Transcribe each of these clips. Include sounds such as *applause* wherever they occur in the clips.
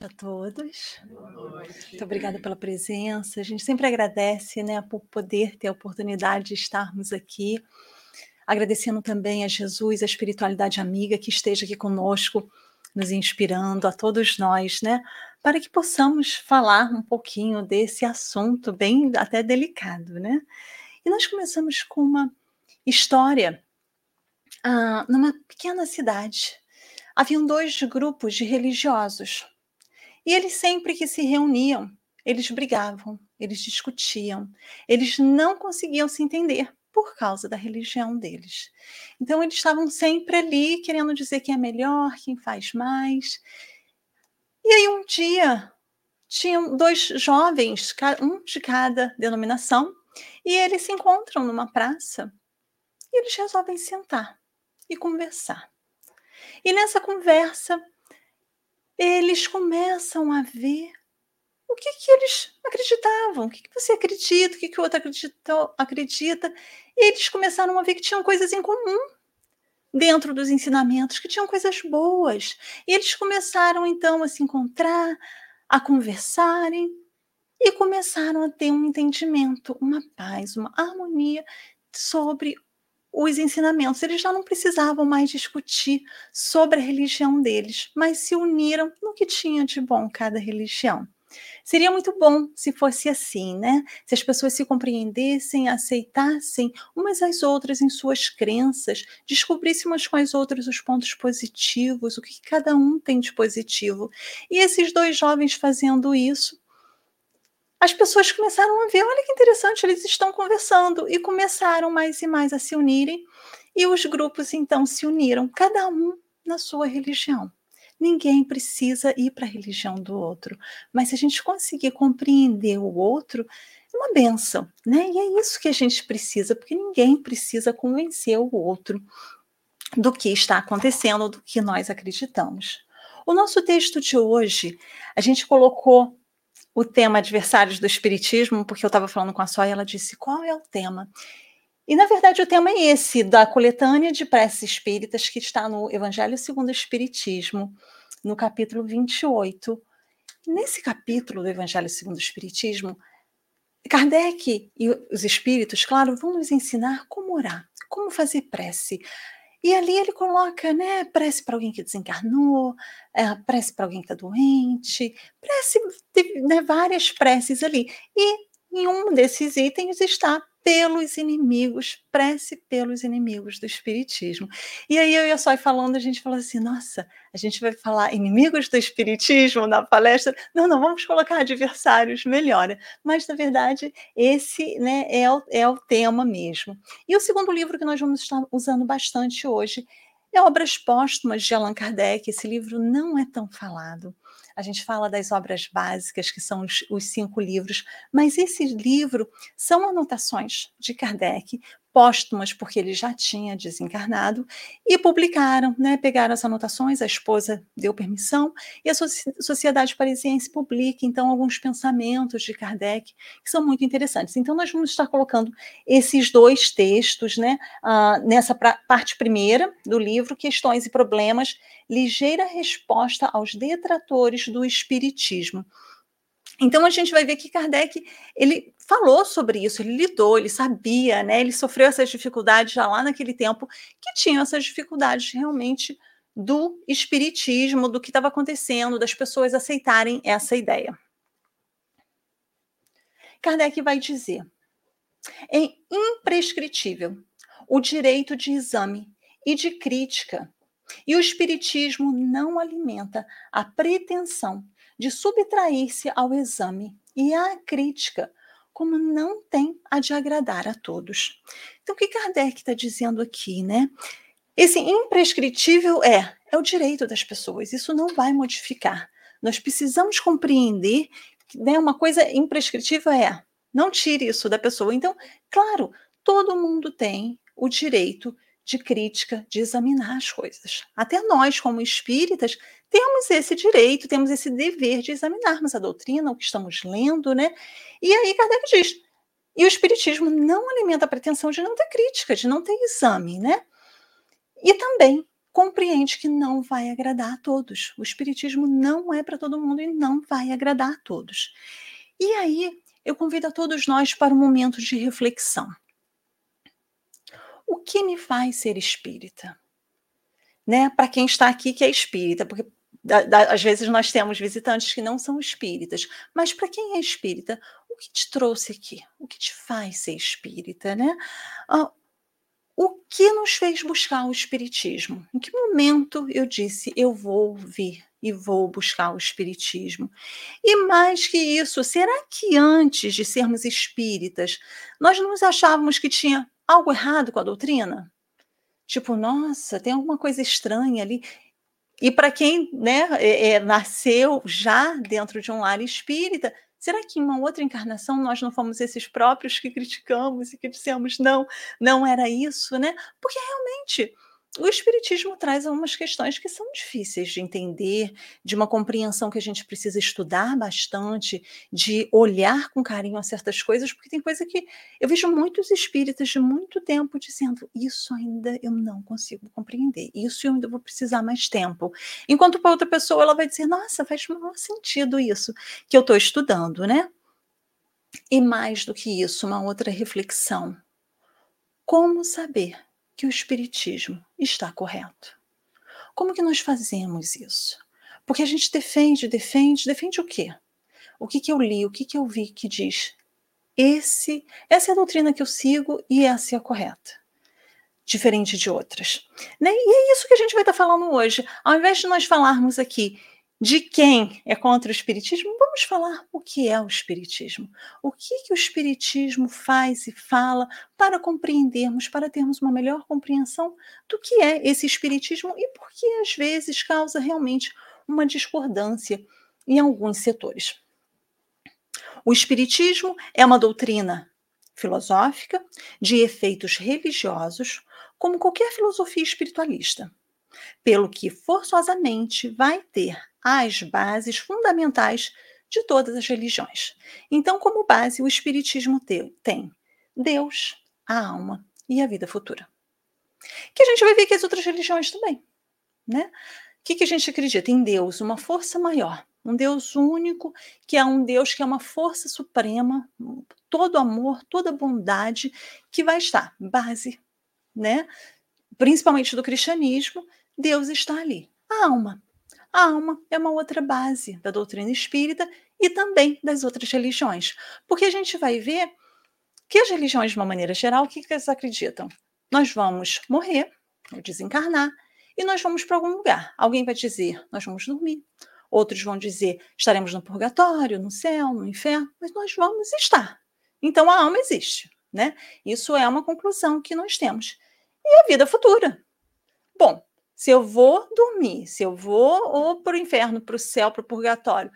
a todos. Muito obrigada pela presença. A gente sempre agradece, né, por poder ter a oportunidade de estarmos aqui. Agradecendo também a Jesus, a espiritualidade amiga que esteja aqui conosco, nos inspirando, a todos nós, né, para que possamos falar um pouquinho desse assunto bem até delicado, né? E nós começamos com uma história ah, numa pequena cidade. Haviam dois grupos de religiosos e eles sempre que se reuniam, eles brigavam, eles discutiam, eles não conseguiam se entender por causa da religião deles. Então eles estavam sempre ali querendo dizer quem é melhor, quem faz mais. E aí um dia tinham dois jovens, um de cada denominação, e eles se encontram numa praça e eles resolvem sentar e conversar. E nessa conversa, eles começam a ver o que, que eles acreditavam, o que, que você acredita, o que, que o outro acredita, acredita. E eles começaram a ver que tinham coisas em comum dentro dos ensinamentos, que tinham coisas boas. E eles começaram então a se encontrar, a conversarem e começaram a ter um entendimento, uma paz, uma harmonia sobre os ensinamentos. Eles já não precisavam mais discutir sobre a religião deles, mas se uniram no que tinha de bom cada religião. Seria muito bom se fosse assim, né? Se as pessoas se compreendessem, aceitassem umas às outras em suas crenças, descobrissem umas com as outras os pontos positivos, o que cada um tem de positivo. E esses dois jovens fazendo isso, as pessoas começaram a ver, olha que interessante, eles estão conversando e começaram mais e mais a se unirem e os grupos então se uniram, cada um na sua religião. Ninguém precisa ir para a religião do outro, mas se a gente conseguir compreender o outro, é uma benção, né? E é isso que a gente precisa, porque ninguém precisa convencer o outro do que está acontecendo, do que nós acreditamos. O nosso texto de hoje, a gente colocou o tema adversários do espiritismo, porque eu estava falando com a Só e ela disse: qual é o tema? E, na verdade, o tema é esse, da coletânea de preces espíritas, que está no Evangelho segundo o Espiritismo, no capítulo 28. Nesse capítulo do Evangelho segundo o Espiritismo, Kardec e os espíritos, claro, vão nos ensinar como orar, como fazer prece. E ali ele coloca, né, prece para alguém que desencarnou, é, prece para alguém que está doente, prece, né, várias preces ali. E em um desses itens está pelos inimigos, prece pelos inimigos do Espiritismo. E aí eu e a Sói falando, a gente falou assim, nossa, a gente vai falar inimigos do Espiritismo na palestra? Não, não, vamos colocar adversários, melhora. Mas, na verdade, esse né, é, o, é o tema mesmo. E o segundo livro que nós vamos estar usando bastante hoje é Obras Póstumas de Allan Kardec. Esse livro não é tão falado a gente fala das obras básicas, que são os, os cinco livros, mas esse livro são anotações de Kardec, póstumas, porque ele já tinha desencarnado, e publicaram, né, pegaram as anotações, a esposa deu permissão, e a Sociedade Parisiense publica, então, alguns pensamentos de Kardec, que são muito interessantes. Então, nós vamos estar colocando esses dois textos, né, uh, nessa parte primeira do livro, Questões e Problemas, ligeira resposta aos detratores do Espiritismo. Então a gente vai ver que Kardec ele falou sobre isso, ele lidou, ele sabia, né? Ele sofreu essas dificuldades já lá naquele tempo que tinham essas dificuldades realmente do espiritismo, do que estava acontecendo, das pessoas aceitarem essa ideia. Kardec vai dizer: é imprescritível o direito de exame e de crítica, e o espiritismo não alimenta a pretensão de subtrair-se ao exame e à crítica, como não tem a de agradar a todos. Então, o que Kardec está dizendo aqui, né? Esse imprescritível é, é o direito das pessoas, isso não vai modificar. Nós precisamos compreender que né, uma coisa imprescritível é, não tire isso da pessoa. Então, claro, todo mundo tem o direito de crítica, de examinar as coisas. Até nós, como espíritas, temos esse direito, temos esse dever de examinarmos a doutrina, o que estamos lendo, né? E aí Kardec diz: e o Espiritismo não alimenta a pretensão de não ter crítica, de não ter exame, né? E também compreende que não vai agradar a todos. O Espiritismo não é para todo mundo e não vai agradar a todos. E aí, eu convido a todos nós para um momento de reflexão. O que me faz ser espírita? Né? Para quem está aqui que é espírita, porque da, da, às vezes nós temos visitantes que não são espíritas, mas para quem é espírita, o que te trouxe aqui? O que te faz ser espírita, né? Ah, o que nos fez buscar o espiritismo? Em que momento eu disse eu vou vir e vou buscar o espiritismo? E mais que isso, será que antes de sermos espíritas, nós nos achávamos que tinha algo errado com a doutrina? Tipo, nossa, tem alguma coisa estranha ali. E para quem né, é, é, nasceu já dentro de um lar espírita, será que em uma outra encarnação nós não fomos esses próprios que criticamos e que dissemos não, não era isso, né? Porque realmente o Espiritismo traz algumas questões que são difíceis de entender, de uma compreensão que a gente precisa estudar bastante, de olhar com carinho a certas coisas, porque tem coisa que eu vejo muitos espíritas de muito tempo dizendo: Isso ainda eu não consigo compreender, isso eu ainda vou precisar mais tempo. Enquanto para outra pessoa ela vai dizer: Nossa, faz maior sentido isso que eu estou estudando, né? E mais do que isso, uma outra reflexão. Como saber que o Espiritismo está correto. Como que nós fazemos isso? Porque a gente defende, defende, defende o quê? O que, que eu li, o que, que eu vi que diz esse, essa é a doutrina que eu sigo e essa é a correta, diferente de outras. Né? E é isso que a gente vai estar falando hoje. Ao invés de nós falarmos aqui de quem é contra o espiritismo, vamos falar o que é o espiritismo. O que, que o espiritismo faz e fala para compreendermos, para termos uma melhor compreensão do que é esse espiritismo e por que às vezes causa realmente uma discordância em alguns setores. O espiritismo é uma doutrina filosófica de efeitos religiosos, como qualquer filosofia espiritualista, pelo que forçosamente vai ter as bases fundamentais de todas as religiões. Então, como base, o Espiritismo tem Deus, a alma e a vida futura. Que a gente vai ver que as outras religiões também. Né? O que, que a gente acredita? Em Deus, uma força maior, um Deus único, que é um Deus que é uma força suprema, todo amor, toda bondade, que vai estar base, né? principalmente do cristianismo, Deus está ali. A alma, a alma é uma outra base da doutrina espírita e também das outras religiões. Porque a gente vai ver que as religiões, de uma maneira geral, o que, elas acreditam? Nós vamos morrer, ou desencarnar, e nós vamos para algum lugar. Alguém vai dizer, nós vamos dormir. Outros vão dizer, estaremos no purgatório, no céu, no inferno, mas nós vamos estar. Então a alma existe, né? Isso é uma conclusão que nós temos. E a vida futura? Bom, se eu vou dormir, se eu vou ou para o inferno, para o céu, para o purgatório,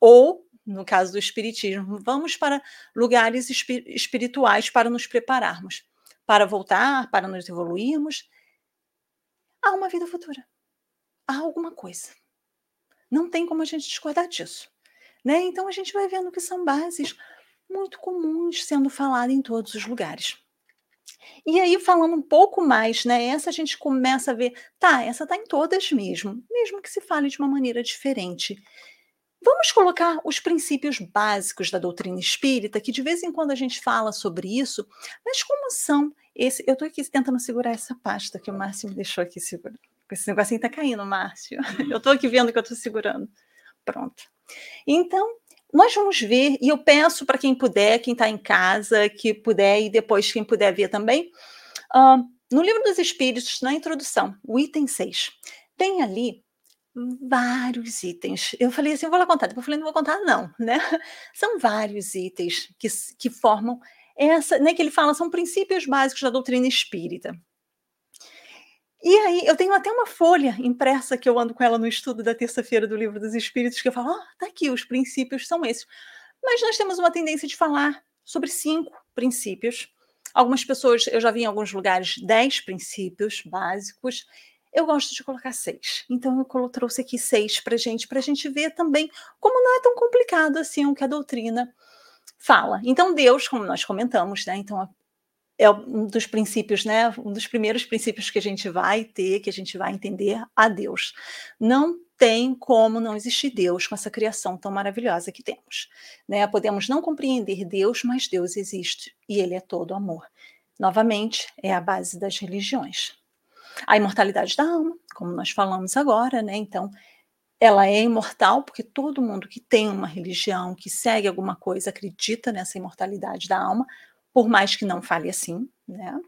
ou, no caso do Espiritismo, vamos para lugares espirituais para nos prepararmos, para voltar, para nos evoluirmos. Há uma vida futura. Há alguma coisa. Não tem como a gente discordar disso. Né? Então a gente vai vendo que são bases muito comuns sendo faladas em todos os lugares. E aí, falando um pouco mais, né? Essa a gente começa a ver, tá, essa tá em todas mesmo, mesmo que se fale de uma maneira diferente. Vamos colocar os princípios básicos da doutrina espírita, que de vez em quando a gente fala sobre isso, mas como são esse. Eu estou aqui tentando segurar essa pasta que o Márcio me deixou aqui segurando. Esse negocinho está caindo, Márcio. *laughs* Eu estou aqui vendo que eu estou segurando. Pronto. Então, nós vamos ver, e eu peço para quem puder, quem está em casa, que puder, e depois quem puder ver também, uh, no Livro dos Espíritos, na introdução, o item 6, tem ali vários itens. Eu falei assim, eu vou lá contar, depois eu falei, não vou contar não, né? *laughs* São vários itens que, que formam essa, né, que ele fala, são princípios básicos da doutrina espírita. E aí, eu tenho até uma folha impressa que eu ando com ela no estudo da terça-feira do Livro dos Espíritos, que eu falo, ah, tá aqui, os princípios são esses. Mas nós temos uma tendência de falar sobre cinco princípios. Algumas pessoas, eu já vi em alguns lugares, dez princípios básicos. Eu gosto de colocar seis. Então, eu trouxe aqui seis para gente, para a gente ver também como não é tão complicado assim o que a doutrina fala. Então, Deus, como nós comentamos, né? Então, é um dos princípios, né? Um dos primeiros princípios que a gente vai ter, que a gente vai entender a Deus. Não tem como não existir Deus com essa criação tão maravilhosa que temos. Né? Podemos não compreender Deus, mas Deus existe e Ele é todo amor. Novamente, é a base das religiões. A imortalidade da alma, como nós falamos agora, né? Então, ela é imortal porque todo mundo que tem uma religião, que segue alguma coisa, acredita nessa imortalidade da alma, por mais que não fale assim, né?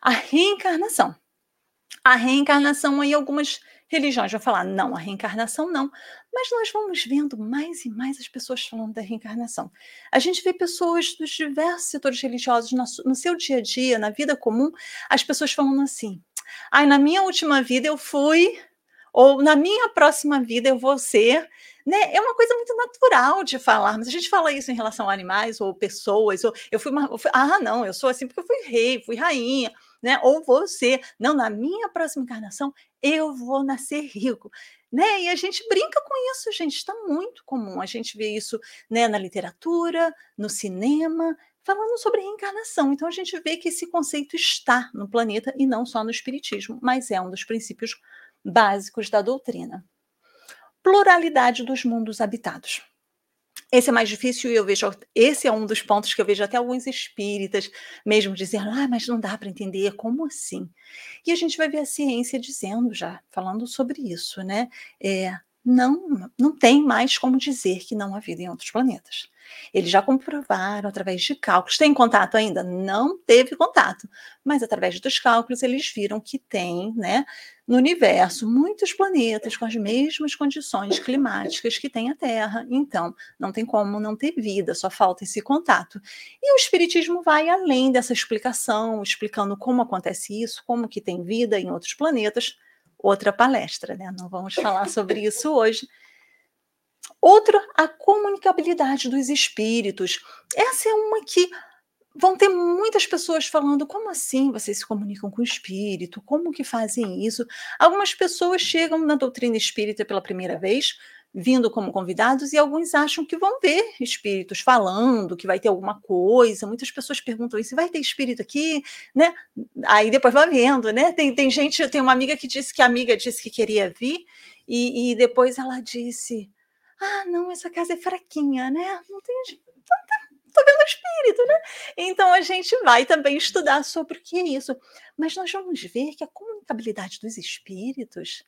A reencarnação. A reencarnação aí algumas religiões vão falar, não, a reencarnação não. Mas nós vamos vendo mais e mais as pessoas falando da reencarnação. A gente vê pessoas dos diversos setores religiosos no, seu dia a dia, na vida comum, as pessoas falando assim: ai, na minha última vida eu fui, ou na minha próxima vida eu vou ser. Né? É uma coisa muito natural de falar, mas a gente fala isso em relação a animais ou pessoas, ou eu fui uma. Eu fui, ah, não, eu sou assim porque eu fui rei, fui rainha né? Ou você, não, na minha próxima encarnação eu vou nascer rico. Né? E a gente brinca com isso, gente, está muito comum. A gente vê isso né, na literatura, no cinema, falando sobre reencarnação. Então a gente vê que esse conceito está no planeta e não só no espiritismo, mas é um dos princípios básicos da doutrina. Pluralidade dos mundos habitados. Esse é mais difícil e eu vejo, esse é um dos pontos que eu vejo até alguns espíritas mesmo dizendo, ah, mas não dá para entender, como assim? E a gente vai ver a ciência dizendo já, falando sobre isso, né? É, não, não tem mais como dizer que não há vida em outros planetas. Eles já comprovaram através de cálculos. Tem contato ainda? Não teve contato, mas através dos cálculos eles viram que tem, né, no universo muitos planetas com as mesmas condições climáticas que tem a Terra. Então, não tem como não ter vida, só falta esse contato. E o espiritismo vai além dessa explicação, explicando como acontece isso, como que tem vida em outros planetas. Outra palestra, né? Não vamos falar sobre isso hoje Outra, a comunicabilidade dos espíritos. Essa é uma que vão ter muitas pessoas falando como assim vocês se comunicam com o espírito, como que fazem isso. Algumas pessoas chegam na doutrina espírita pela primeira vez, vindo como convidados, e alguns acham que vão ver espíritos falando, que vai ter alguma coisa. Muitas pessoas perguntam isso, vai ter espírito aqui, né? Aí depois vai vendo, né? Tem, tem gente, tem uma amiga que disse que a amiga disse que queria vir, e, e depois ela disse ah, não, essa casa é fraquinha, né? Não tem. Estou vendo espírito, né? Então a gente vai também estudar sobre o que é isso. Mas nós vamos ver que a comunicabilidade dos espíritos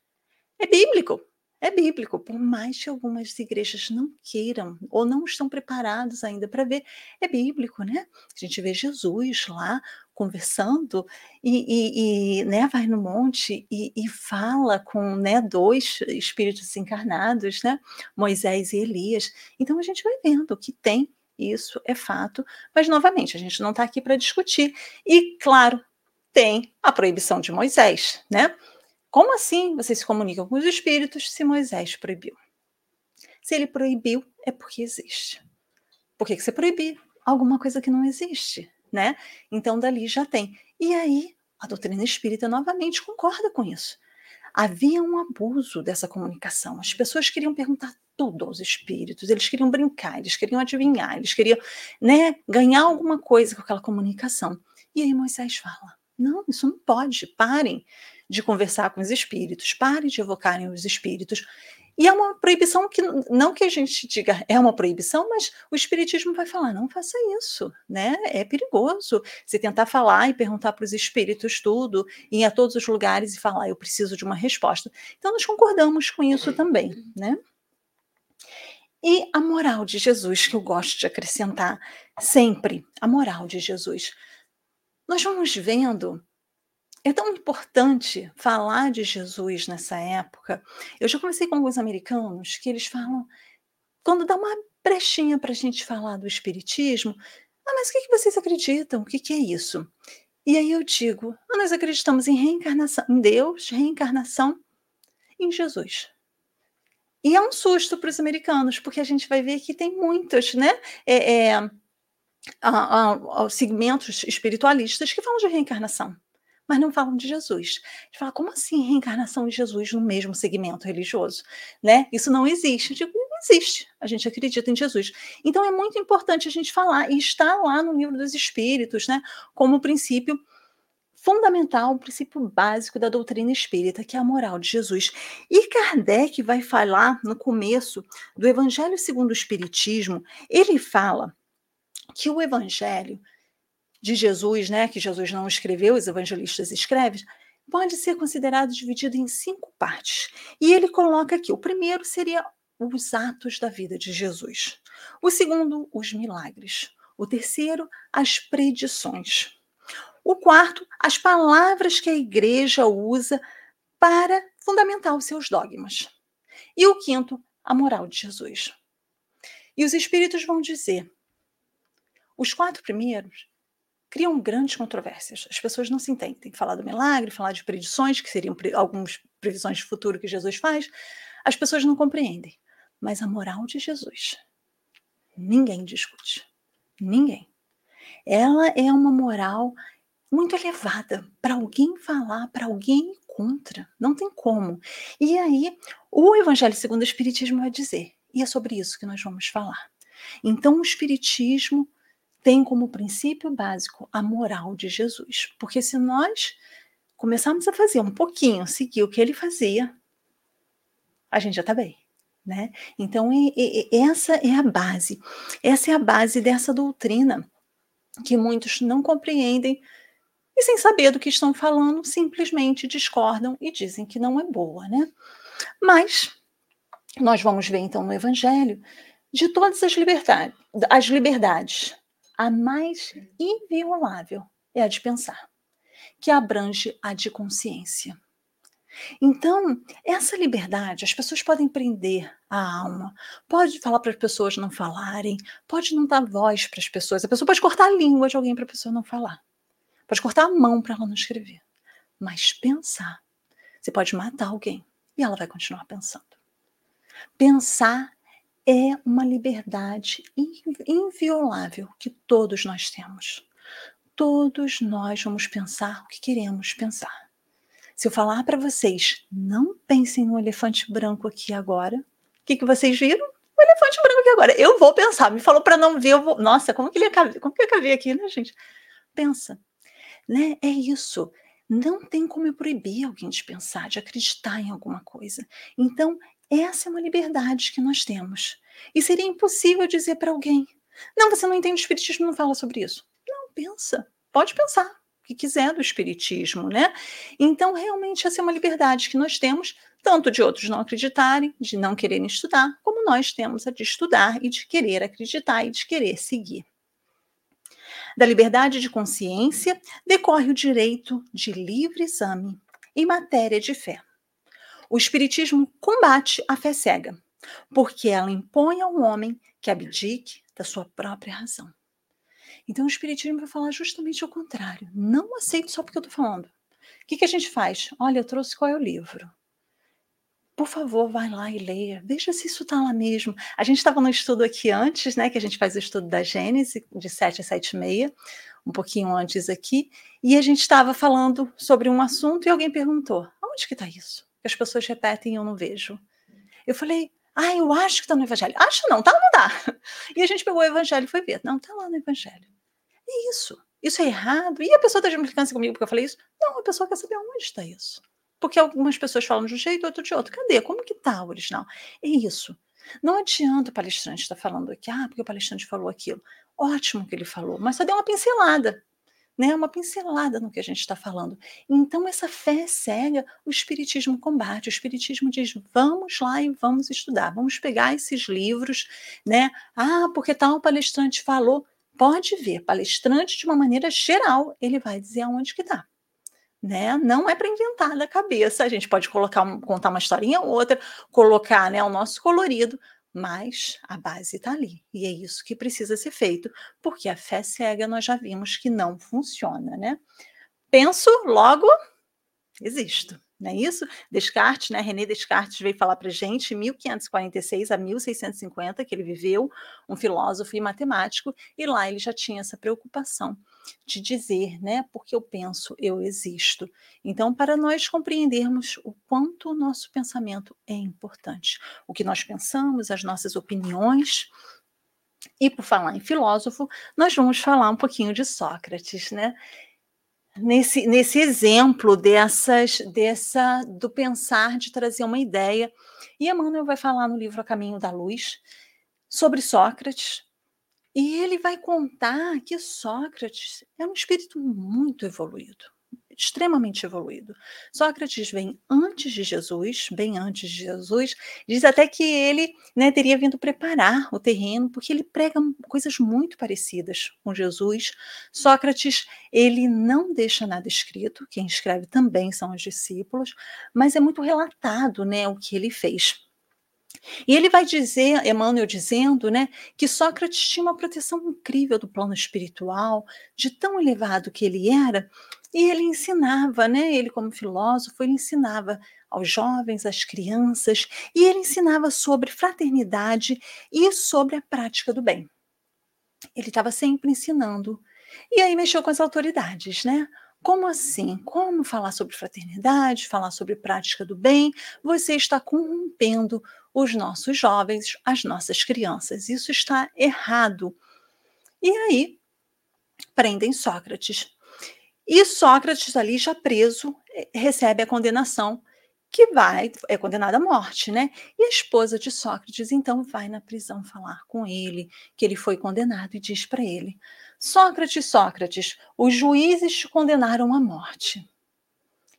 é bíblico. É bíblico, por mais que algumas igrejas não queiram ou não estão preparados ainda para ver, é bíblico, né? A gente vê Jesus lá conversando e, e, e né, vai no monte e, e, fala com né, dois espíritos encarnados, né, Moisés e Elias. Então a gente vai vendo que tem isso, é fato, mas novamente a gente não está aqui para discutir. E claro, tem a proibição de Moisés, né? Como assim vocês se comunicam com os espíritos se Moisés proibiu? Se ele proibiu, é porque existe. Por que, que você proibir alguma coisa que não existe? né? Então dali já tem. E aí a doutrina espírita novamente concorda com isso. Havia um abuso dessa comunicação. As pessoas queriam perguntar tudo aos espíritos, eles queriam brincar, eles queriam adivinhar, eles queriam, né, ganhar alguma coisa com aquela comunicação. E aí Moisés fala: "Não, isso não pode. Parem de conversar com os espíritos, parem de evocarem os espíritos. E é uma proibição que não que a gente diga é uma proibição, mas o espiritismo vai falar não faça isso, né? É perigoso você tentar falar e perguntar para os espíritos tudo, ir a todos os lugares e falar eu preciso de uma resposta. Então nós concordamos com isso também, né? E a moral de Jesus que eu gosto de acrescentar sempre, a moral de Jesus. Nós vamos vendo é tão importante falar de Jesus nessa época. Eu já conversei com alguns americanos que eles falam, quando dá uma brechinha para a gente falar do Espiritismo, ah, mas o que, que vocês acreditam? O que, que é isso? E aí eu digo, ah, nós acreditamos em reencarnação, em Deus, reencarnação, em Jesus. E é um susto para os americanos, porque a gente vai ver que tem muitos, né? É, é, a, a, a, segmentos espiritualistas que falam de reencarnação mas não falam de Jesus. Gente fala, como assim reencarnação de Jesus no mesmo segmento religioso? Né? Isso não existe. Eu digo, não existe. A gente acredita em Jesus. Então é muito importante a gente falar e está lá no livro dos Espíritos, né, como princípio fundamental, um princípio básico da doutrina espírita, que é a moral de Jesus. E Kardec vai falar no começo do Evangelho segundo o Espiritismo, ele fala que o Evangelho de Jesus, né, que Jesus não escreveu, os evangelistas escrevem, pode ser considerado dividido em cinco partes. E ele coloca aqui: o primeiro seria os atos da vida de Jesus. O segundo, os milagres. O terceiro, as predições. O quarto, as palavras que a igreja usa para fundamentar os seus dogmas. E o quinto, a moral de Jesus. E os espíritos vão dizer: os quatro primeiros criam grandes controvérsias. As pessoas não se entendem. Falar do milagre, falar de predições, que seriam pre algumas previsões de futuro que Jesus faz, as pessoas não compreendem. Mas a moral de Jesus, ninguém discute. Ninguém. Ela é uma moral muito elevada para alguém falar, para alguém contra. Não tem como. E aí, o Evangelho segundo o Espiritismo vai dizer, e é sobre isso que nós vamos falar. Então, o Espiritismo tem como princípio básico a moral de Jesus. Porque se nós começarmos a fazer um pouquinho, seguir o que ele fazia, a gente já está bem. Né? Então, essa é a base, essa é a base dessa doutrina que muitos não compreendem e, sem saber do que estão falando, simplesmente discordam e dizem que não é boa. Né? Mas nós vamos ver então no Evangelho de todas as liberdades, as liberdades a mais inviolável é a de pensar, que abrange a de consciência. Então, essa liberdade, as pessoas podem prender a alma, pode falar para as pessoas não falarem, pode não dar voz para as pessoas, a pessoa pode cortar a língua de alguém para a pessoa não falar, pode cortar a mão para ela não escrever, mas pensar, você pode matar alguém e ela vai continuar pensando. Pensar é uma liberdade inviolável que todos nós temos. Todos nós vamos pensar o que queremos pensar. Se eu falar para vocês, não pensem no elefante branco aqui agora, o que, que vocês viram? O elefante branco aqui agora. Eu vou pensar. Me falou para não ver, eu vou. Nossa, como que ele ia caber, como que ia caber aqui, né, gente? Pensa. Né? É isso. Não tem como eu proibir alguém de pensar, de acreditar em alguma coisa. Então, essa é uma liberdade que nós temos. E seria impossível dizer para alguém: não, você não entende o Espiritismo, não fala sobre isso. Não, pensa, pode pensar o que quiser do Espiritismo, né? Então, realmente, essa é uma liberdade que nós temos, tanto de outros não acreditarem, de não quererem estudar, como nós temos a de estudar e de querer acreditar e de querer seguir. Da liberdade de consciência decorre o direito de livre exame em matéria de fé. O Espiritismo combate a fé cega, porque ela impõe ao homem que abdique da sua própria razão. Então o Espiritismo vai falar justamente o contrário. Não aceito só porque eu estou falando. O que, que a gente faz? Olha, eu trouxe qual é o livro. Por favor, vai lá e leia. Veja se isso está lá mesmo. A gente estava no estudo aqui antes, né? Que a gente faz o estudo da Gênese, de 7 a 7 e meia, um pouquinho antes aqui, e a gente estava falando sobre um assunto e alguém perguntou: onde que está isso? Que as pessoas repetem e eu não vejo. Eu falei, ah, eu acho que está no Evangelho. Acho não, tá não dá? *laughs* E a gente pegou o Evangelho e foi ver. Não, tá lá no Evangelho. É isso. Isso é errado. E a pessoa está de implicância comigo porque eu falei isso? Não, a pessoa quer saber onde está isso. Porque algumas pessoas falam de um jeito, outro de outro. Cadê? Como que tá o original? É isso. Não adianta o palestrante estar falando aqui, ah, porque o palestrante falou aquilo. Ótimo que ele falou, mas só deu uma pincelada né, uma pincelada no que a gente está falando. Então, essa fé cega, o Espiritismo combate. O Espiritismo diz: vamos lá e vamos estudar, vamos pegar esses livros, né? Ah, porque tal palestrante falou. Pode ver, palestrante, de uma maneira geral, ele vai dizer aonde que está. Né? Não é para inventar da cabeça. A gente pode colocar, contar uma historinha ou outra, colocar né, o nosso colorido, mas a base está ali. E é isso que precisa ser feito, porque a fé cega nós já vimos que não funciona, né? Penso, logo existo. Não é isso? Descartes, né? René Descartes veio falar para gente em 1546 a 1650 que ele viveu, um filósofo e matemático, e lá ele já tinha essa preocupação de dizer, né? Porque eu penso, eu existo. Então, para nós compreendermos o quanto o nosso pensamento é importante, o que nós pensamos, as nossas opiniões. E por falar em filósofo, nós vamos falar um pouquinho de Sócrates, né? Nesse, nesse exemplo dessas, dessa do pensar de trazer uma ideia. E Emmanuel vai falar no livro A Caminho da Luz sobre Sócrates, e ele vai contar que Sócrates é um espírito muito evoluído, extremamente evoluído. Sócrates vem antes de Jesus, bem antes de Jesus, diz até que ele né, teria vindo preparar o terreno, porque ele prega coisas muito parecidas com Jesus. Sócrates, ele não deixa nada escrito, quem escreve também são os discípulos, mas é muito relatado né, o que ele fez. E ele vai dizer, Emmanuel dizendo, né, que Sócrates tinha uma proteção incrível do plano espiritual, de tão elevado que ele era, e ele ensinava, né, ele como filósofo, ele ensinava aos jovens, às crianças, e ele ensinava sobre fraternidade e sobre a prática do bem. Ele estava sempre ensinando. E aí mexeu com as autoridades, né? Como assim? Como falar sobre fraternidade, falar sobre prática do bem? Você está corrompendo os nossos jovens, as nossas crianças. Isso está errado. E aí prendem Sócrates. E Sócrates, ali já preso, eh, recebe a condenação, que vai, é condenado à morte, né? E a esposa de Sócrates, então, vai na prisão falar com ele, que ele foi condenado, e diz para ele: Sócrates, Sócrates, os juízes te condenaram à morte.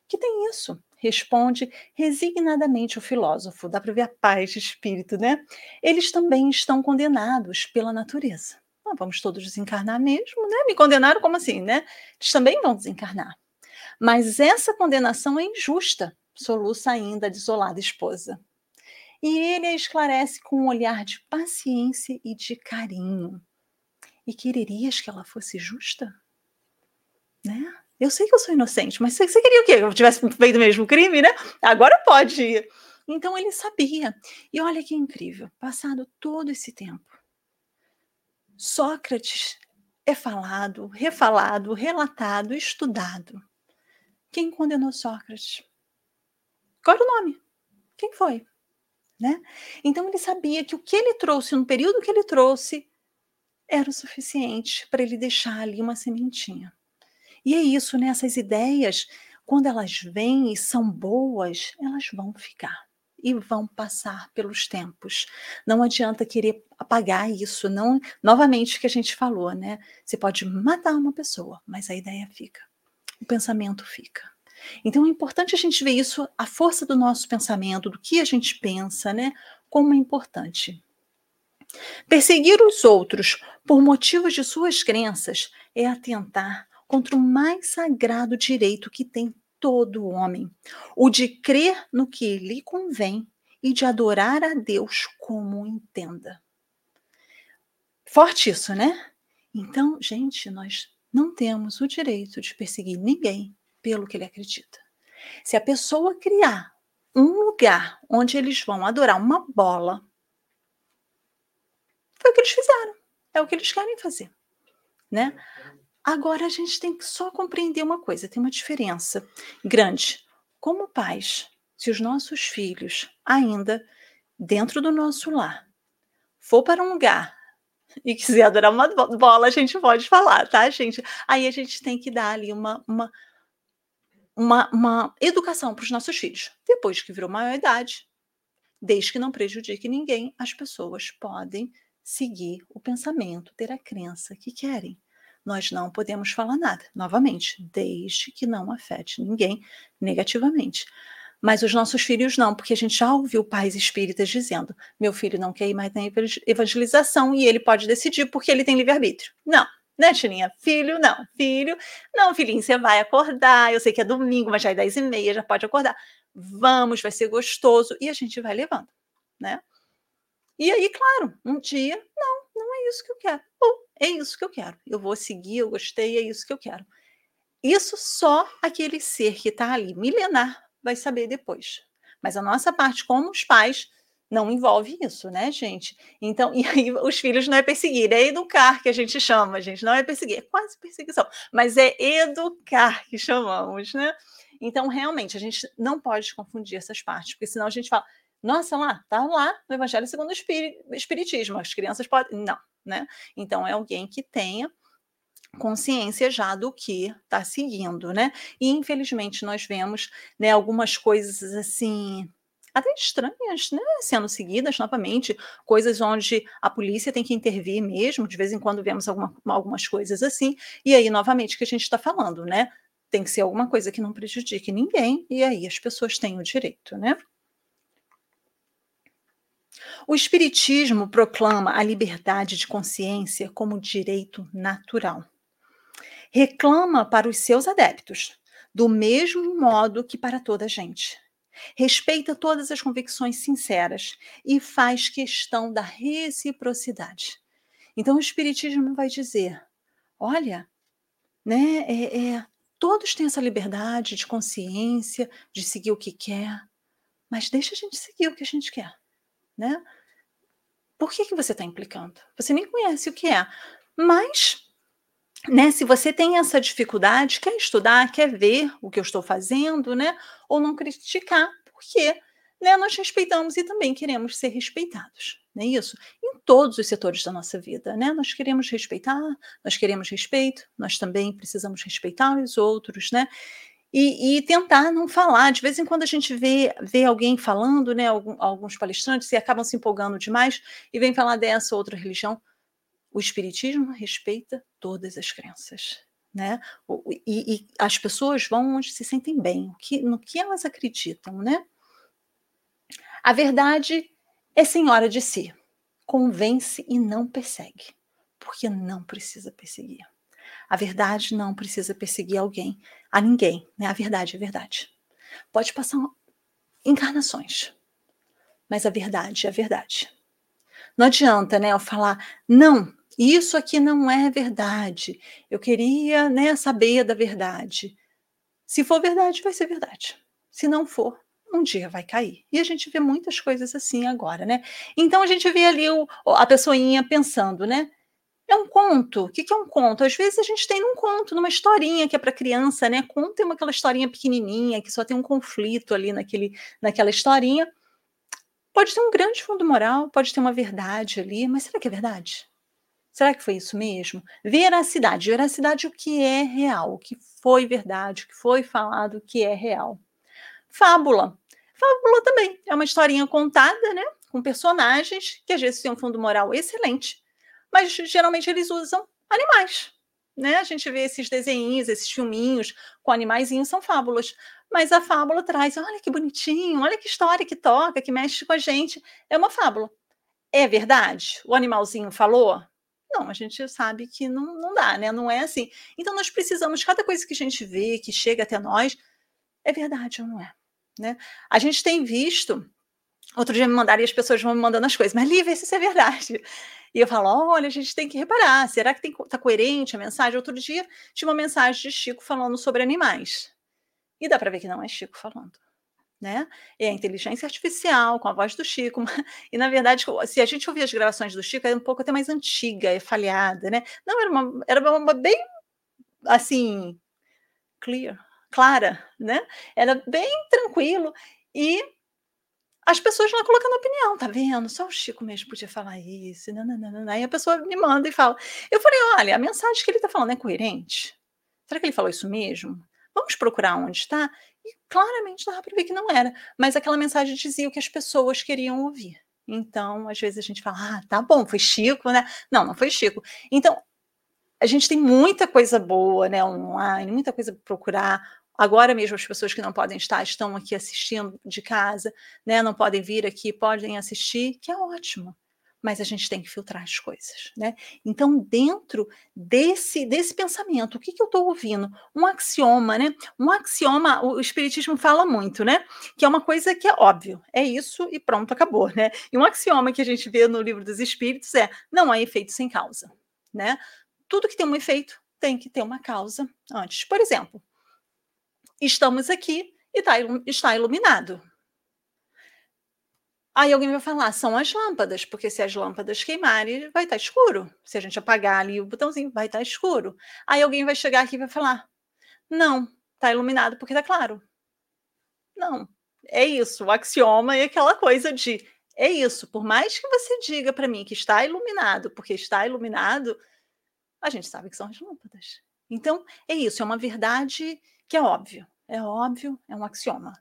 Que tem isso? Responde resignadamente o filósofo. Dá para ver a paz de espírito, né? Eles também estão condenados pela natureza. Ah, vamos todos desencarnar mesmo, né? Me condenaram como assim, né? Eles também vão desencarnar. Mas essa condenação é injusta, soluça ainda a desolada esposa. E ele a esclarece com um olhar de paciência e de carinho. E quererias que ela fosse justa? Né? Eu sei que eu sou inocente, mas você, queria o quê? Que eu tivesse feito o mesmo crime, né? Agora pode ir. Então ele sabia. E olha que incrível, passado todo esse tempo, Sócrates é falado, refalado, relatado, estudado. Quem condenou Sócrates? Qual era o nome? Quem foi? Né? Então ele sabia que o que ele trouxe no período que ele trouxe era o suficiente para ele deixar ali uma sementinha. E é isso, né? Essas ideias, quando elas vêm e são boas, elas vão ficar e vão passar pelos tempos. Não adianta querer apagar isso, não, novamente que a gente falou, né? Você pode matar uma pessoa, mas a ideia fica. O pensamento fica. Então é importante a gente ver isso, a força do nosso pensamento, do que a gente pensa, né? Como é importante. Perseguir os outros por motivos de suas crenças é atentar contra o mais sagrado direito que tem todo homem, o de crer no que lhe convém e de adorar a Deus como entenda. Forte isso, né? Então, gente, nós não temos o direito de perseguir ninguém pelo que ele acredita. Se a pessoa criar um lugar onde eles vão adorar uma bola, foi o que eles fizeram. É o que eles querem fazer, né? Agora a gente tem que só compreender uma coisa, tem uma diferença grande. Como pais, se os nossos filhos ainda dentro do nosso lar for para um lugar e quiser adorar uma bola, a gente pode falar, tá, gente? Aí a gente tem que dar ali uma, uma, uma, uma educação para os nossos filhos. Depois que virou maior idade, desde que não prejudique ninguém, as pessoas podem seguir o pensamento, ter a crença que querem. Nós não podemos falar nada, novamente, desde que não afete ninguém negativamente. Mas os nossos filhos não, porque a gente já ouviu pais espíritas dizendo: meu filho não quer ir mais na evangelização e ele pode decidir porque ele tem livre-arbítrio. Não, né, Tininha? Filho, não. Filho, não, filhinho, você vai acordar. Eu sei que é domingo, mas já é dez e meia, já pode acordar. Vamos, vai ser gostoso. E a gente vai levando, né? E aí, claro, um dia, não, não é isso que eu quero. Ou é isso que eu quero. Eu vou seguir, eu gostei, é isso que eu quero. Isso só aquele ser que está ali, milenar, vai saber depois. Mas a nossa parte como os pais não envolve isso, né, gente? Então, *laughs* e aí os filhos não é perseguir, é educar que a gente chama, gente, não é perseguir, é quase perseguição, mas é educar que chamamos, né? Então, realmente, a gente não pode confundir essas partes, porque senão a gente fala, nossa, lá, tá lá no Evangelho segundo o Espiritismo, as crianças podem. Não, né? Então, é alguém que tenha consciência já do que está seguindo, né? E infelizmente nós vemos, né, algumas coisas assim até estranhas, né, sendo seguidas novamente, coisas onde a polícia tem que intervir mesmo, de vez em quando vemos alguma, algumas coisas assim, e aí novamente que a gente está falando, né? Tem que ser alguma coisa que não prejudique ninguém, e aí as pessoas têm o direito, né? O Espiritismo proclama a liberdade de consciência como direito natural. Reclama para os seus adeptos, do mesmo modo que para toda a gente. Respeita todas as convicções sinceras e faz questão da reciprocidade. Então, o Espiritismo vai dizer: olha, né, é, é, todos têm essa liberdade de consciência, de seguir o que quer, mas deixa a gente seguir o que a gente quer. Né? Por que, que você está implicando? Você nem conhece o que é. Mas né, se você tem essa dificuldade, quer estudar, quer ver o que eu estou fazendo, né, ou não criticar, porque né, nós respeitamos e também queremos ser respeitados, não é isso? Em todos os setores da nossa vida, né? Nós queremos respeitar, nós queremos respeito, nós também precisamos respeitar os outros, né? E, e, tentar não falar. De vez em quando a gente vê, vê alguém falando, né? alguns palestrantes, e acabam se empolgando demais e vem falar dessa outra religião. O Espiritismo respeita todas as crenças. Né? E, e as pessoas vão onde se sentem bem, que, no que elas acreditam. Né? A verdade é senhora de si, convence e não persegue, porque não precisa perseguir. A verdade não precisa perseguir alguém, a ninguém, né? A verdade é verdade. Pode passar encarnações, mas a verdade é a verdade. Não adianta, né, eu falar, não, isso aqui não é verdade. Eu queria né, saber da verdade. Se for verdade, vai ser verdade. Se não for, um dia vai cair. E a gente vê muitas coisas assim agora, né? Então a gente vê ali o, a pessoinha pensando, né? É um conto. O que é um conto? Às vezes a gente tem num conto, numa historinha que é para criança, né? Conto é uma, aquela historinha pequenininha que só tem um conflito ali naquele, naquela historinha. Pode ter um grande fundo moral, pode ter uma verdade ali, mas será que é verdade? Será que foi isso mesmo? Veracidade. Veracidade, o que é real, o que foi verdade, o que foi falado, o que é real. Fábula. Fábula também é uma historinha contada, né? Com personagens que às vezes têm um fundo moral excelente, mas geralmente eles usam animais. Né? A gente vê esses desenhos, esses filminhos com animaizinhos, são fábulas. Mas a fábula traz, olha que bonitinho, olha que história que toca, que mexe com a gente. É uma fábula. É verdade? O animalzinho falou? Não, a gente sabe que não, não dá, né? Não é assim. Então, nós precisamos, cada coisa que a gente vê, que chega até nós, é verdade ou não é? Né? A gente tem visto. Outro dia me mandaram e as pessoas vão me mandando as coisas, mas Lívia, se isso é verdade. E eu falo: olha, a gente tem que reparar, será que está coerente a mensagem? Outro dia tinha uma mensagem de Chico falando sobre animais. E dá para ver que não é Chico falando né? É a inteligência artificial, com a voz do Chico. *laughs* E, na verdade, se a gente ouvir as gravações do Chico, é um pouco até mais antiga, é falhada, né? Não, era uma, era uma bem, assim, clear, clara, né? Era bem tranquilo. E as pessoas lá colocando opinião, tá vendo? Só o Chico mesmo podia falar isso. Não. Aí a pessoa me manda e fala. Eu falei, olha, a mensagem que ele está falando é coerente? Será que ele falou isso mesmo? Vamos procurar onde está? E claramente dava para ver que não era. Mas aquela mensagem dizia o que as pessoas queriam ouvir. Então, às vezes a gente fala, ah, tá bom, foi Chico, né? Não, não foi Chico. Então, a gente tem muita coisa boa, né, online, muita coisa para procurar. Agora mesmo as pessoas que não podem estar estão aqui assistindo de casa, né, não podem vir aqui, podem assistir, que é ótimo mas a gente tem que filtrar as coisas, né? Então, dentro desse, desse pensamento, o que, que eu estou ouvindo? Um axioma, né? Um axioma, o Espiritismo fala muito, né? Que é uma coisa que é óbvio, é isso e pronto, acabou, né? E um axioma que a gente vê no livro dos Espíritos é: não há efeito sem causa, né? Tudo que tem um efeito tem que ter uma causa antes. Por exemplo, estamos aqui e tá, está iluminado. Aí alguém vai falar, são as lâmpadas, porque se as lâmpadas queimarem, vai estar tá escuro. Se a gente apagar ali o botãozinho, vai estar tá escuro. Aí alguém vai chegar aqui e vai falar, não, está iluminado porque está claro. Não, é isso. O axioma é aquela coisa de é isso. Por mais que você diga para mim que está iluminado, porque está iluminado, a gente sabe que são as lâmpadas. Então, é isso. É uma verdade que é óbvio. É óbvio, é um axioma.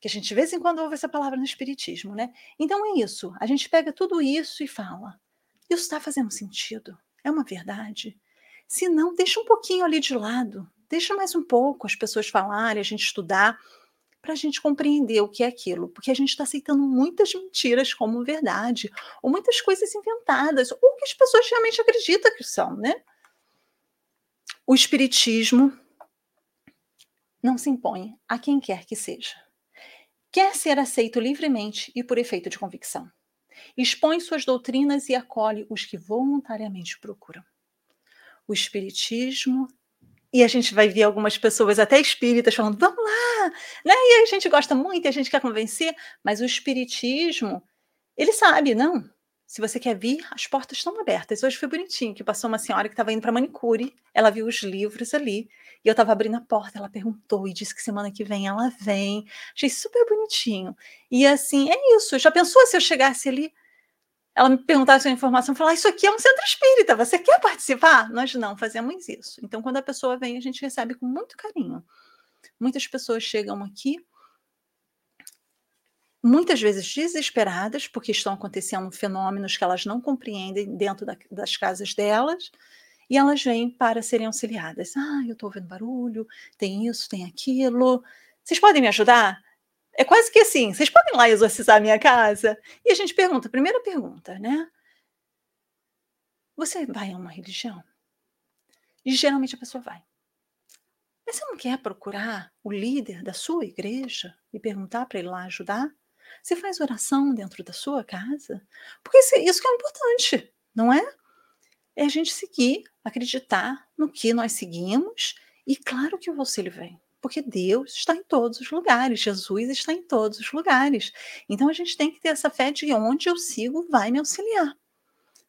Que a gente de vez em quando ouve essa palavra no Espiritismo, né? Então é isso. A gente pega tudo isso e fala. Isso está fazendo sentido? É uma verdade? Se não, deixa um pouquinho ali de lado. Deixa mais um pouco as pessoas falarem, a gente estudar para a gente compreender o que é aquilo, porque a gente está aceitando muitas mentiras como verdade, ou muitas coisas inventadas, ou que as pessoas realmente acreditam que são, né? O Espiritismo não se impõe a quem quer que seja. Quer ser aceito livremente e por efeito de convicção. Expõe suas doutrinas e acolhe os que voluntariamente procuram. O Espiritismo e a gente vai ver algumas pessoas, até espíritas, falando, vamos lá, né? E a gente gosta muito, a gente quer convencer, mas o espiritismo, ele sabe, não. Se você quer vir, as portas estão abertas. Hoje foi bonitinho, que passou uma senhora que estava indo para manicure, ela viu os livros ali, e eu estava abrindo a porta, ela perguntou e disse que semana que vem ela vem. Achei super bonitinho. E assim, é isso. Já pensou se eu chegasse ali? ela me perguntasse a informação, falar: Isso aqui é um centro espírita, você quer participar? Nós não fazemos isso. Então, quando a pessoa vem, a gente recebe com muito carinho. Muitas pessoas chegam aqui, muitas vezes desesperadas, porque estão acontecendo fenômenos que elas não compreendem dentro da, das casas delas, e elas vêm para serem auxiliadas. Ah, eu estou ouvindo barulho, tem isso, tem aquilo. Vocês podem me ajudar? É quase que assim, vocês podem lá exorcizar a minha casa? E a gente pergunta, primeira pergunta, né? Você vai a uma religião? E geralmente a pessoa vai. Mas você não quer procurar o líder da sua igreja e perguntar para ele lá ajudar? Você faz oração dentro da sua casa? Porque isso, isso que é importante, não é? É a gente seguir, acreditar no que nós seguimos e claro que o auxílio vem porque Deus está em todos os lugares, Jesus está em todos os lugares. Então a gente tem que ter essa fé de onde eu sigo vai me auxiliar,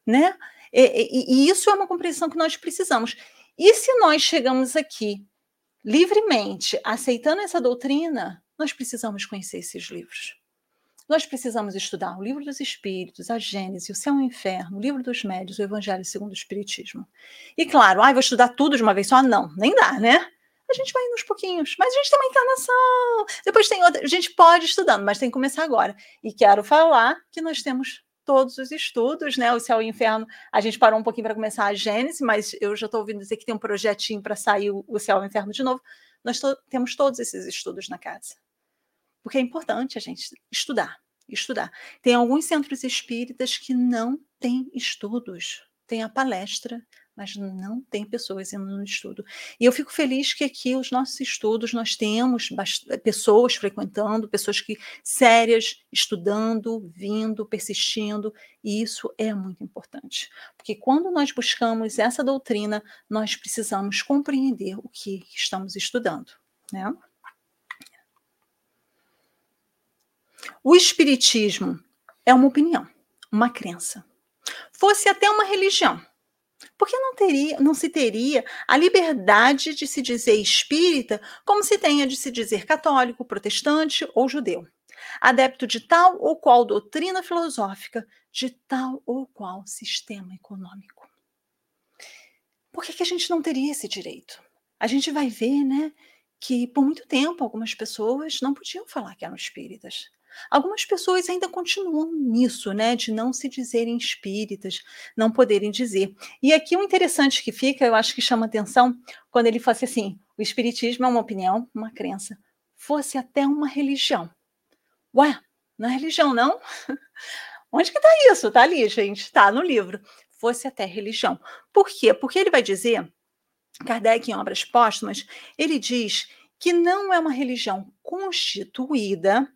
né? E, e, e isso é uma compreensão que nós precisamos. E se nós chegamos aqui livremente aceitando essa doutrina, nós precisamos conhecer esses livros. Nós precisamos estudar o livro dos Espíritos, a Gênese, o Céu e o Inferno, o livro dos Médios, o Evangelho segundo o Espiritismo. E claro, ah, vou estudar tudo de uma vez só? Não, nem dá, né? a gente vai aos pouquinhos. Mas a gente tem uma encarnação, depois tem outra. A gente pode estudando, mas tem que começar agora. E quero falar que nós temos todos os estudos, né? O céu e o inferno, a gente parou um pouquinho para começar a Gênesis, mas eu já estou ouvindo dizer que tem um projetinho para sair o, céu e o inferno de novo. Nós to temos todos esses estudos na casa. Porque é importante a gente estudar, estudar. Tem alguns centros espíritas que não têm estudos. Tem a palestra, mas não tem pessoas indo no estudo. E eu fico feliz que aqui os nossos estudos nós temos pessoas frequentando, pessoas que sérias, estudando, vindo, persistindo, e isso é muito importante. Porque quando nós buscamos essa doutrina, nós precisamos compreender o que estamos estudando, né? O espiritismo é uma opinião, uma crença. Fosse até uma religião, porque não teria, não se teria a liberdade de se dizer espírita como se tenha de se dizer católico, protestante ou judeu, adepto de tal ou qual doutrina filosófica, de tal ou qual sistema econômico. Por que, que a gente não teria esse direito? A gente vai ver, né, que por muito tempo algumas pessoas não podiam falar que eram espíritas. Algumas pessoas ainda continuam nisso, né, de não se dizerem espíritas, não poderem dizer. E aqui o interessante que fica, eu acho que chama atenção, quando ele fala assim: o espiritismo é uma opinião, uma crença, fosse até uma religião. Ué, não é religião, não? *laughs* Onde que está isso? Está ali, gente, está no livro. Fosse até religião. Por quê? Porque ele vai dizer, Kardec, em obras póstumas, ele diz que não é uma religião constituída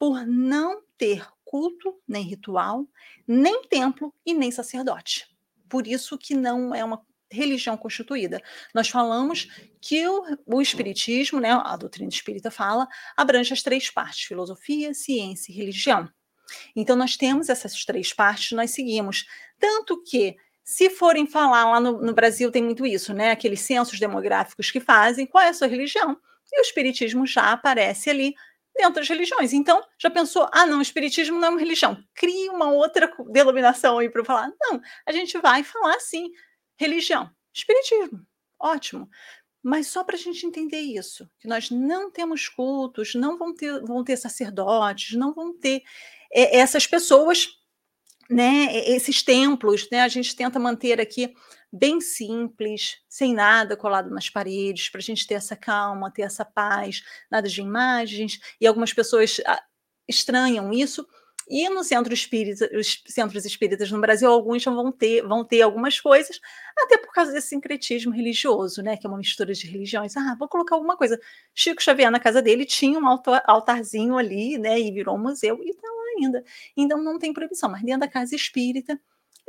por não ter culto, nem ritual, nem templo e nem sacerdote. Por isso que não é uma religião constituída. Nós falamos que o, o Espiritismo, né, a doutrina espírita fala, abrange as três partes: filosofia, ciência e religião. Então, nós temos essas três partes, nós seguimos. Tanto que, se forem falar lá no, no Brasil, tem muito isso, né? Aqueles censos demográficos que fazem, qual é a sua religião? E o Espiritismo já aparece ali dentro das religiões. Então, já pensou, ah, não, o Espiritismo não é uma religião. Cria uma outra denominação aí para falar. Não, a gente vai falar assim, religião, Espiritismo, ótimo. Mas só para a gente entender isso, que nós não temos cultos, não vão ter, vão ter sacerdotes, não vão ter é, essas pessoas, né, esses templos, né, a gente tenta manter aqui bem simples, sem nada colado nas paredes, para a gente ter essa calma, ter essa paz, nada de imagens, e algumas pessoas ah, estranham isso, e no centro espírita, os centros espíritas no Brasil, alguns vão ter, vão ter algumas coisas, até por causa desse sincretismo religioso, né? Que é uma mistura de religiões. Ah, vou colocar alguma coisa. Chico Xavier, na casa dele, tinha um altarzinho ali, né? E virou um museu, e está lá ainda. Então não tem proibição, mas dentro da casa espírita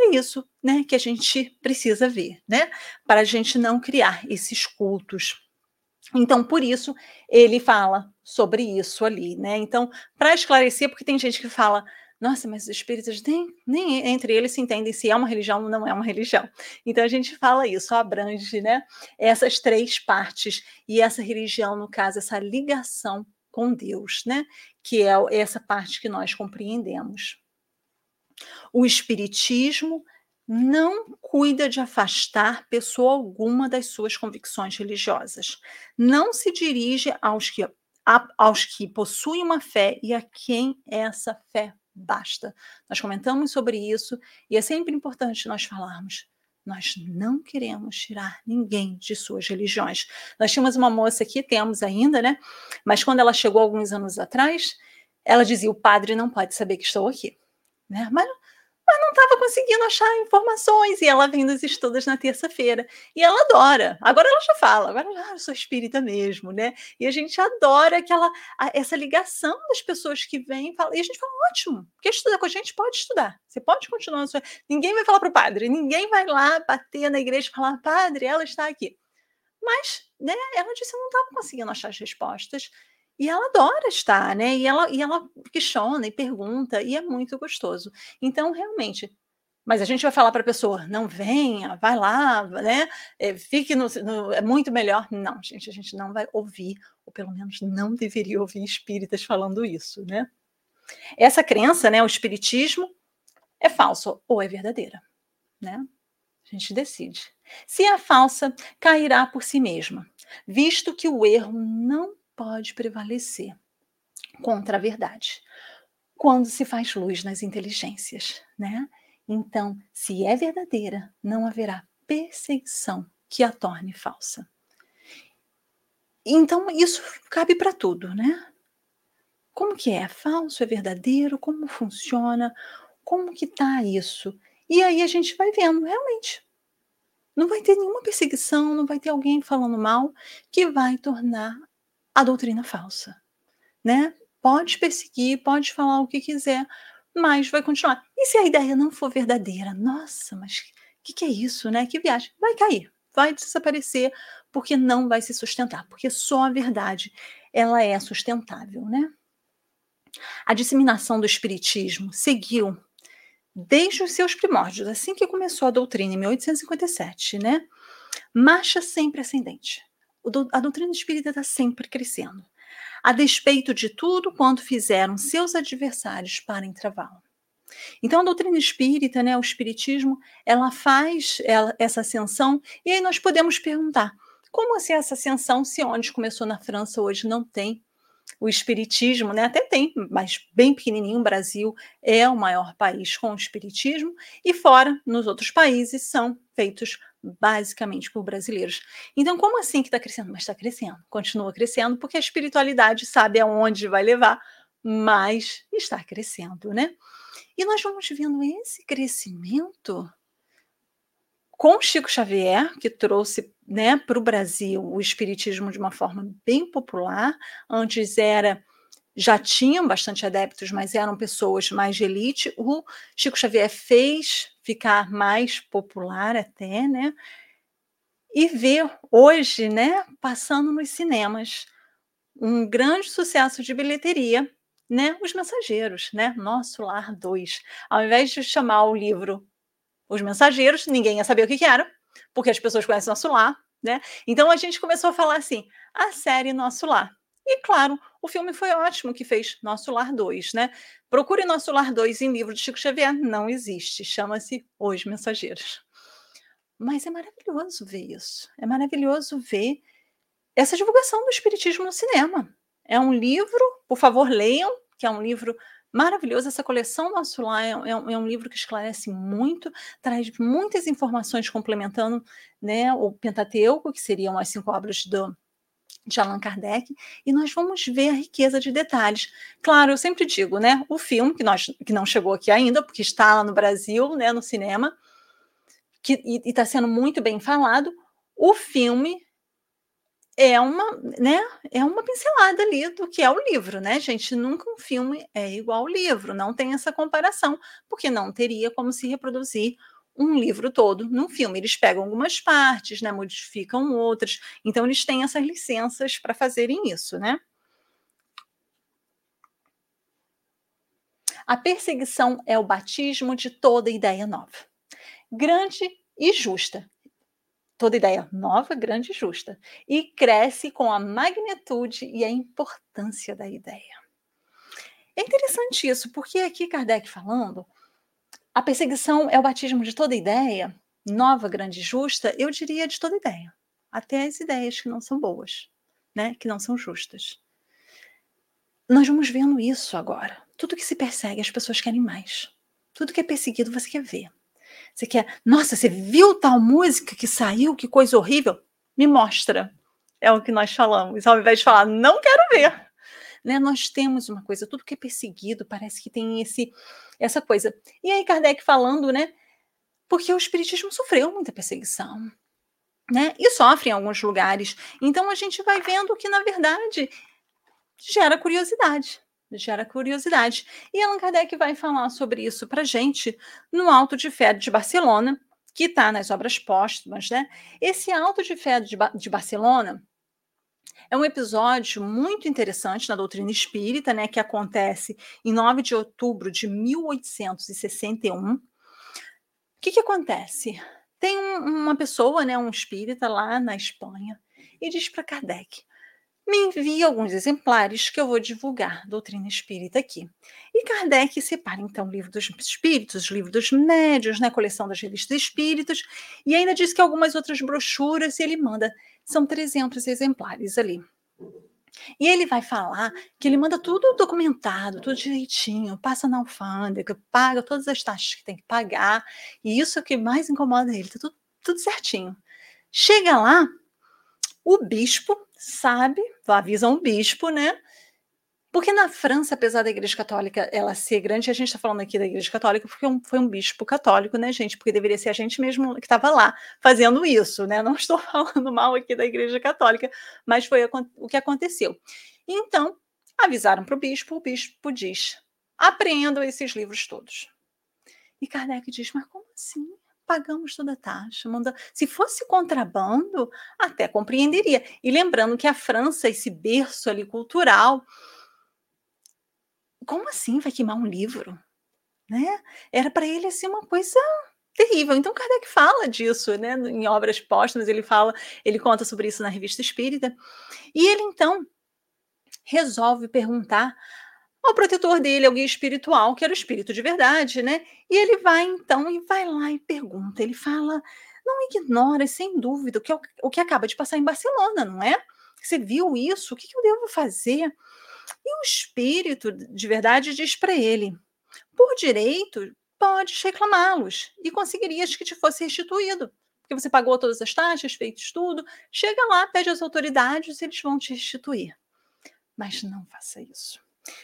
é isso, né? Que a gente precisa ver, né? Para a gente não criar esses cultos então, por isso, ele fala sobre isso ali, né? Então, para esclarecer, porque tem gente que fala, nossa, mas os espíritas nem, nem entre eles se entendem se é uma religião ou não é uma religião. Então, a gente fala isso, abrange, né? Essas três partes, e essa religião, no caso, essa ligação com Deus, né? Que é essa parte que nós compreendemos. O espiritismo não cuida de afastar pessoa alguma das suas convicções religiosas. Não se dirige aos que, a, aos que possuem uma fé e a quem essa fé basta. Nós comentamos sobre isso e é sempre importante nós falarmos. Nós não queremos tirar ninguém de suas religiões. Nós tínhamos uma moça aqui, temos ainda, né? Mas quando ela chegou alguns anos atrás, ela dizia: o padre não pode saber que estou aqui. Né? Mas mas não estava conseguindo achar informações. E ela vem dos estudos na terça-feira. E ela adora. Agora ela já fala, agora ah, eu sou espírita mesmo, né? E a gente adora aquela, essa ligação das pessoas que vêm. E a gente fala, ótimo, quer estudar com a gente? Pode estudar. Você pode continuar. Sua... Ninguém vai falar para o padre, ninguém vai lá bater na igreja e falar, padre, ela está aqui. Mas, né, ela disse, eu não estava conseguindo achar as respostas. E ela adora estar, né? E ela, e ela questiona e pergunta, e é muito gostoso. Então, realmente, mas a gente vai falar para a pessoa, não venha, vai lá, né? É, fique no, no, É muito melhor. Não, gente, a gente não vai ouvir, ou pelo menos não deveria ouvir espíritas falando isso, né? Essa crença, né, o espiritismo, é falso ou é verdadeira, né? A gente decide. Se é falsa, cairá por si mesma, visto que o erro não pode prevalecer contra a verdade quando se faz luz nas inteligências, né? Então, se é verdadeira, não haverá perseguição que a torne falsa. Então, isso cabe para tudo, né? Como que é? Falso, é verdadeiro? Como funciona? Como que tá isso? E aí a gente vai vendo, realmente. Não vai ter nenhuma perseguição, não vai ter alguém falando mal que vai tornar a doutrina falsa, né? Pode perseguir, pode falar o que quiser, mas vai continuar. E se a ideia não for verdadeira? Nossa, mas o que, que é isso, né? Que viagem? Vai cair, vai desaparecer, porque não vai se sustentar, porque só a verdade ela é sustentável, né? A disseminação do espiritismo seguiu desde os seus primórdios, assim que começou a doutrina em 1857, né? Marcha sempre ascendente a doutrina espírita está sempre crescendo, a despeito de tudo quanto fizeram seus adversários para entravá-la. Então, a doutrina espírita, né, o espiritismo, ela faz ela, essa ascensão, e aí nós podemos perguntar: como assim essa ascensão, se onde começou na França hoje não tem o espiritismo, né? Até tem, mas bem pequenininho. O Brasil é o maior país com o espiritismo e fora, nos outros países, são feitos basicamente por brasileiros. Então, como assim que está crescendo? Mas está crescendo, continua crescendo, porque a espiritualidade sabe aonde vai levar, mas está crescendo, né? E nós vamos vendo esse crescimento com Chico Xavier, que trouxe né, para o Brasil o espiritismo de uma forma bem popular. Antes era já tinham bastante adeptos, mas eram pessoas mais de elite. O Chico Xavier fez ficar mais popular até, né? e ver hoje, né, passando nos cinemas, um grande sucesso de bilheteria, né, Os Mensageiros, né, Nosso Lar 2. Ao invés de chamar o livro Os Mensageiros, ninguém ia saber o que, que era, porque as pessoas conhecem Nosso Lar, né? Então a gente começou a falar assim, a série Nosso Lar. E claro, o filme foi ótimo que fez Nosso Lar 2, né? Procure Nosso Lar 2 em livro de Chico Xavier, não existe, chama-se Os Mensageiros. Mas é maravilhoso ver isso. É maravilhoso ver essa divulgação do espiritismo no cinema. É um livro, por favor, leiam, que é um livro maravilhoso. Essa coleção Nosso Lar é, é, um, é um livro que esclarece muito, traz muitas informações complementando né, o Pentateuco, que seriam as cinco obras do, de Allan Kardec, e nós vamos ver a riqueza de detalhes. Claro, eu sempre digo, né, o filme, que, nós, que não chegou aqui ainda, porque está lá no Brasil, né, no cinema, que, e está sendo muito bem falado, o filme é uma, né, é uma pincelada ali do que é o livro, né, gente? Nunca um filme é igual ao livro, não tem essa comparação, porque não teria como se reproduzir um livro todo num filme. Eles pegam algumas partes, né, modificam outras, então eles têm essas licenças para fazerem isso, né? A perseguição é o batismo de toda ideia nova, grande e justa, toda ideia nova, grande e justa, e cresce com a magnitude e a importância da ideia. É interessante isso, porque aqui Kardec falando, a perseguição é o batismo de toda ideia, nova, grande e justa, eu diria de toda ideia, até as ideias que não são boas, né, que não são justas. Nós vamos vendo isso agora. Tudo que se persegue, as pessoas querem mais. Tudo que é perseguido, você quer ver. Você quer, nossa, você viu tal música que saiu, que coisa horrível? Me mostra. É o que nós falamos. Ao invés de falar, não quero ver. Né? Nós temos uma coisa, tudo que é perseguido parece que tem esse, essa coisa. E aí, Kardec falando, né? Porque o Espiritismo sofreu muita perseguição. Né? E sofre em alguns lugares. Então a gente vai vendo que, na verdade, gera curiosidade gera curiosidade. E Allan Kardec vai falar sobre isso para gente no Alto de Fé de Barcelona, que está nas obras póstumas, né? Esse Alto de Fé de, ba de Barcelona é um episódio muito interessante na doutrina espírita, né, que acontece em 9 de outubro de 1861. O que, que acontece? Tem um, uma pessoa, né, um espírita lá na Espanha, e diz para Kardec: me envie alguns exemplares que eu vou divulgar doutrina espírita aqui. E Kardec separa então o livro dos espíritos, o livro dos médios, né, coleção das revistas espíritas, e ainda diz que algumas outras brochuras ele manda, são 300 exemplares ali. E ele vai falar que ele manda tudo documentado, tudo direitinho, passa na alfândega, paga todas as taxas que tem que pagar, e isso é o que mais incomoda ele, tá tudo, tudo certinho. Chega lá, o bispo sabe, avisa um bispo, né? Porque na França, apesar da Igreja Católica ela ser grande, a gente está falando aqui da Igreja Católica porque um, foi um bispo católico, né, gente? Porque deveria ser a gente mesmo que estava lá fazendo isso, né? Não *laughs* estou falando mal aqui da Igreja Católica, mas foi o que aconteceu. Então, avisaram para o bispo, o bispo diz: apreendam esses livros todos. E Kardec diz: mas como assim? pagamos toda a taxa. Manda... Se fosse contrabando, até compreenderia. E lembrando que a França, esse berço ali cultural, como assim vai queimar um livro? Né? Era para ele assim uma coisa terrível. Então Kardec fala disso, né? Em obras póstumas ele fala, ele conta sobre isso na Revista Espírita. E ele então resolve perguntar ao protetor dele, ao guia espiritual, que era o espírito de verdade, né? E ele vai então e vai lá e pergunta. Ele fala: não ignora, sem dúvida, o que, é o que acaba de passar em Barcelona, não é? Você viu isso? O que, que eu devo fazer? E o espírito de verdade diz para ele: por direito, podes reclamá-los e conseguirias que te fosse restituído. Porque você pagou todas as taxas, feitos tudo. Chega lá, pede às autoridades eles vão te restituir. Mas não faça isso.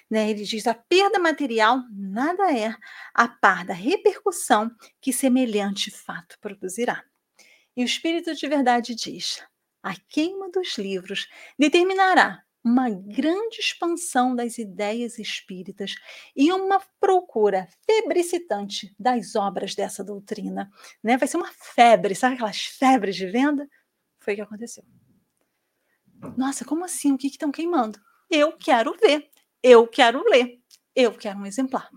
Né? Ele diz: a perda material nada é a par da repercussão que semelhante fato produzirá. E o Espírito de Verdade diz: a queima dos livros determinará uma grande expansão das ideias espíritas e uma procura febricitante das obras dessa doutrina. Né? Vai ser uma febre, sabe aquelas febres de venda? Foi o que aconteceu. Nossa, como assim? O que estão queimando? Eu quero ver, eu quero ler, eu quero um exemplar.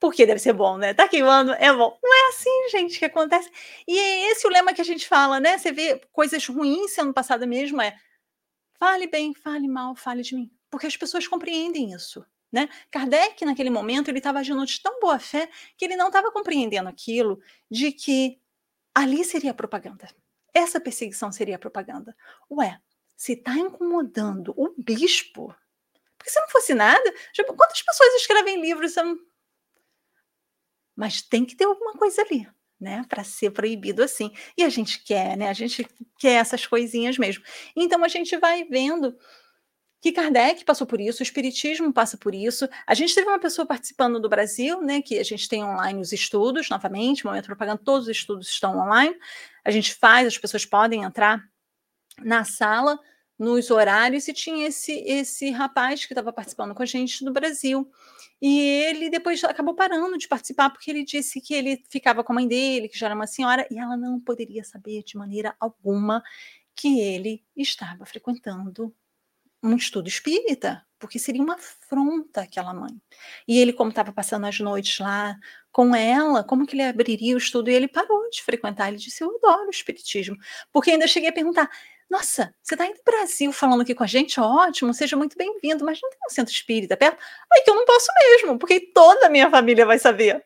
Porque deve ser bom, né? Tá queimando, é bom. Não é assim, gente, que acontece. E é esse o lema que a gente fala, né? Você vê coisas ruins sendo passadas mesmo, é fale bem, fale mal, fale de mim. Porque as pessoas compreendem isso. Né? Kardec, naquele momento, ele estava agindo de tão boa fé que ele não estava compreendendo aquilo de que ali seria propaganda. Essa perseguição seria propaganda. Ué, se está incomodando o bispo, porque se não fosse nada, tipo, quantas pessoas escrevem livros? Mas tem que ter alguma coisa ali, né, para ser proibido assim. E a gente quer, né? A gente quer essas coisinhas mesmo. Então a gente vai vendo que Kardec passou por isso, o Espiritismo passa por isso. A gente teve uma pessoa participando do Brasil, né? Que a gente tem online os estudos, novamente, momento propaganda, todos os estudos estão online. A gente faz, as pessoas podem entrar na sala, nos horários, e tinha esse, esse rapaz que estava participando com a gente do Brasil. E ele depois acabou parando de participar, porque ele disse que ele ficava com a mãe dele, que já era uma senhora, e ela não poderia saber de maneira alguma que ele estava frequentando um estudo espírita, porque seria uma afronta aquela mãe. E ele, como estava passando as noites lá com ela, como que ele abriria o estudo? E ele parou de frequentar. Ele disse: Eu adoro o espiritismo. Porque ainda cheguei a perguntar: Nossa, você está indo do Brasil falando aqui com a gente? Ótimo, seja muito bem-vindo, mas não tem um centro espírita perto? Aí que eu não posso mesmo, porque toda a minha família vai saber.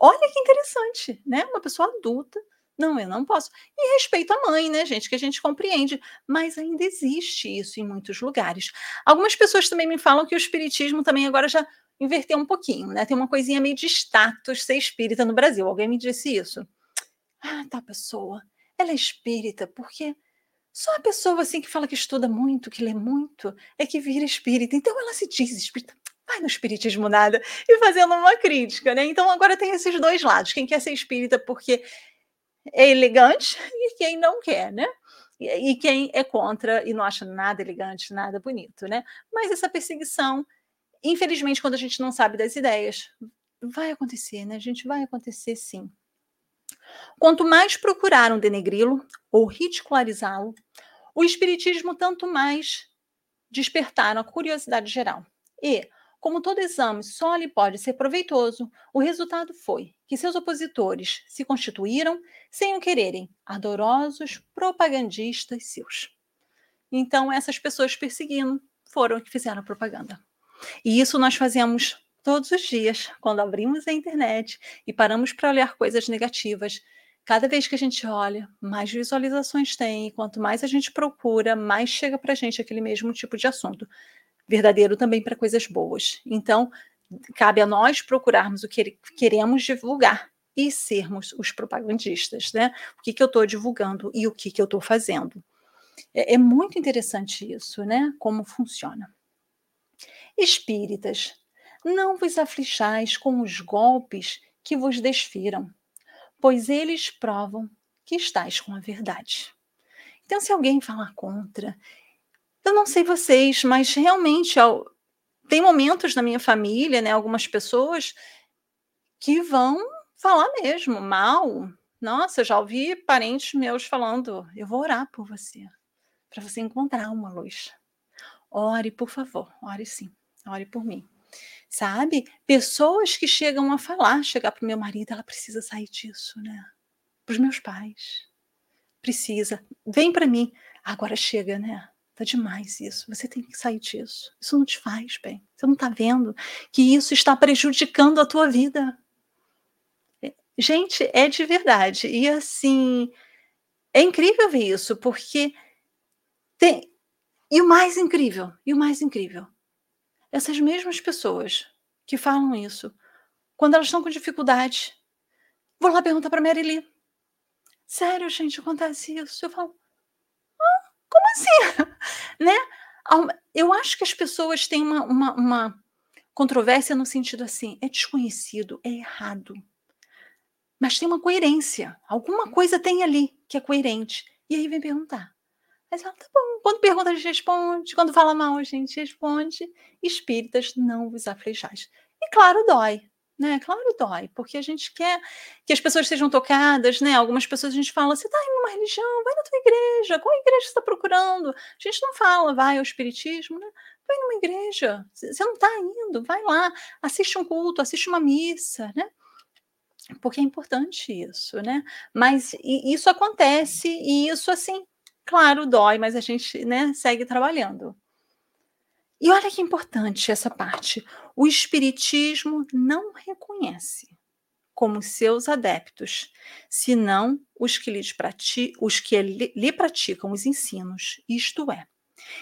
Olha que interessante, né? Uma pessoa adulta não, eu não posso. E respeito à mãe, né, gente, que a gente compreende, mas ainda existe isso em muitos lugares. Algumas pessoas também me falam que o espiritismo também agora já inverteu um pouquinho, né? Tem uma coisinha meio de status ser espírita no Brasil. Alguém me disse isso? Ah, tá, pessoa. Ela é espírita porque só a pessoa assim que fala que estuda muito, que lê muito, é que vira espírita. Então ela se diz espírita vai no espiritismo nada e fazendo uma crítica, né? Então agora tem esses dois lados. Quem quer ser espírita porque é elegante e quem não quer, né? E, e quem é contra e não acha nada elegante, nada bonito, né? Mas essa perseguição, infelizmente, quando a gente não sabe das ideias, vai acontecer, né? A gente vai acontecer sim. Quanto mais procuraram denegri-lo ou ridicularizá-lo, o espiritismo tanto mais despertaram a curiosidade geral. E, como todo exame só lhe pode ser proveitoso, o resultado foi que seus opositores se constituíram, sem o quererem, ardorosos propagandistas seus. Então, essas pessoas perseguindo foram que fizeram propaganda. E isso nós fazemos todos os dias, quando abrimos a internet e paramos para olhar coisas negativas. Cada vez que a gente olha, mais visualizações tem, e quanto mais a gente procura, mais chega para a gente aquele mesmo tipo de assunto verdadeiro também para coisas boas. Então, cabe a nós procurarmos o que queremos divulgar e sermos os propagandistas, né? O que, que eu estou divulgando e o que, que eu estou fazendo. É, é muito interessante isso, né? Como funciona. Espíritas, não vos aflixais com os golpes que vos desfiram, pois eles provam que estáis com a verdade. Então, se alguém falar contra, eu não sei vocês, mas realmente tem momentos na minha família, né, algumas pessoas que vão falar mesmo mal. Nossa, já ouvi parentes meus falando: eu vou orar por você, para você encontrar uma luz. Ore, por favor, ore sim, ore por mim. Sabe? Pessoas que chegam a falar, chegar para o meu marido, ela precisa sair disso, né? Para os meus pais. Precisa. Vem para mim. Agora chega, né? Tá demais isso. Você tem que sair disso. Isso não te faz bem. Você não está vendo que isso está prejudicando a tua vida. É, gente, é de verdade. E assim, é incrível ver isso, porque tem. E o mais incrível, e o mais incrível, essas mesmas pessoas que falam isso, quando elas estão com dificuldade, vou lá perguntar para Mary Lee. Sério, gente, acontece isso. Eu falo, como assim? *laughs* né? Eu acho que as pessoas têm uma, uma, uma controvérsia no sentido assim: é desconhecido, é errado. Mas tem uma coerência. Alguma coisa tem ali que é coerente. E aí vem perguntar. Mas tá bom. Quando pergunta, a gente responde. Quando fala mal, a gente responde. Espíritas, não vos aflejais. E claro, dói. né? Claro, dói, porque a gente quer que as pessoas sejam tocadas, né? Algumas pessoas a gente fala, você está em uma religião, vai na tua igreja, qual igreja você está procurando? A gente não fala, vai ao espiritismo, né? Vai numa igreja, você não está indo, vai lá, assiste um culto, assiste uma missa, né? Porque é importante isso, né? Mas isso acontece e isso, assim, claro, dói, mas a gente né, segue trabalhando. E olha que importante essa parte. O Espiritismo não reconhece como seus adeptos, senão os que, prati os que lhe praticam os ensinos, isto é,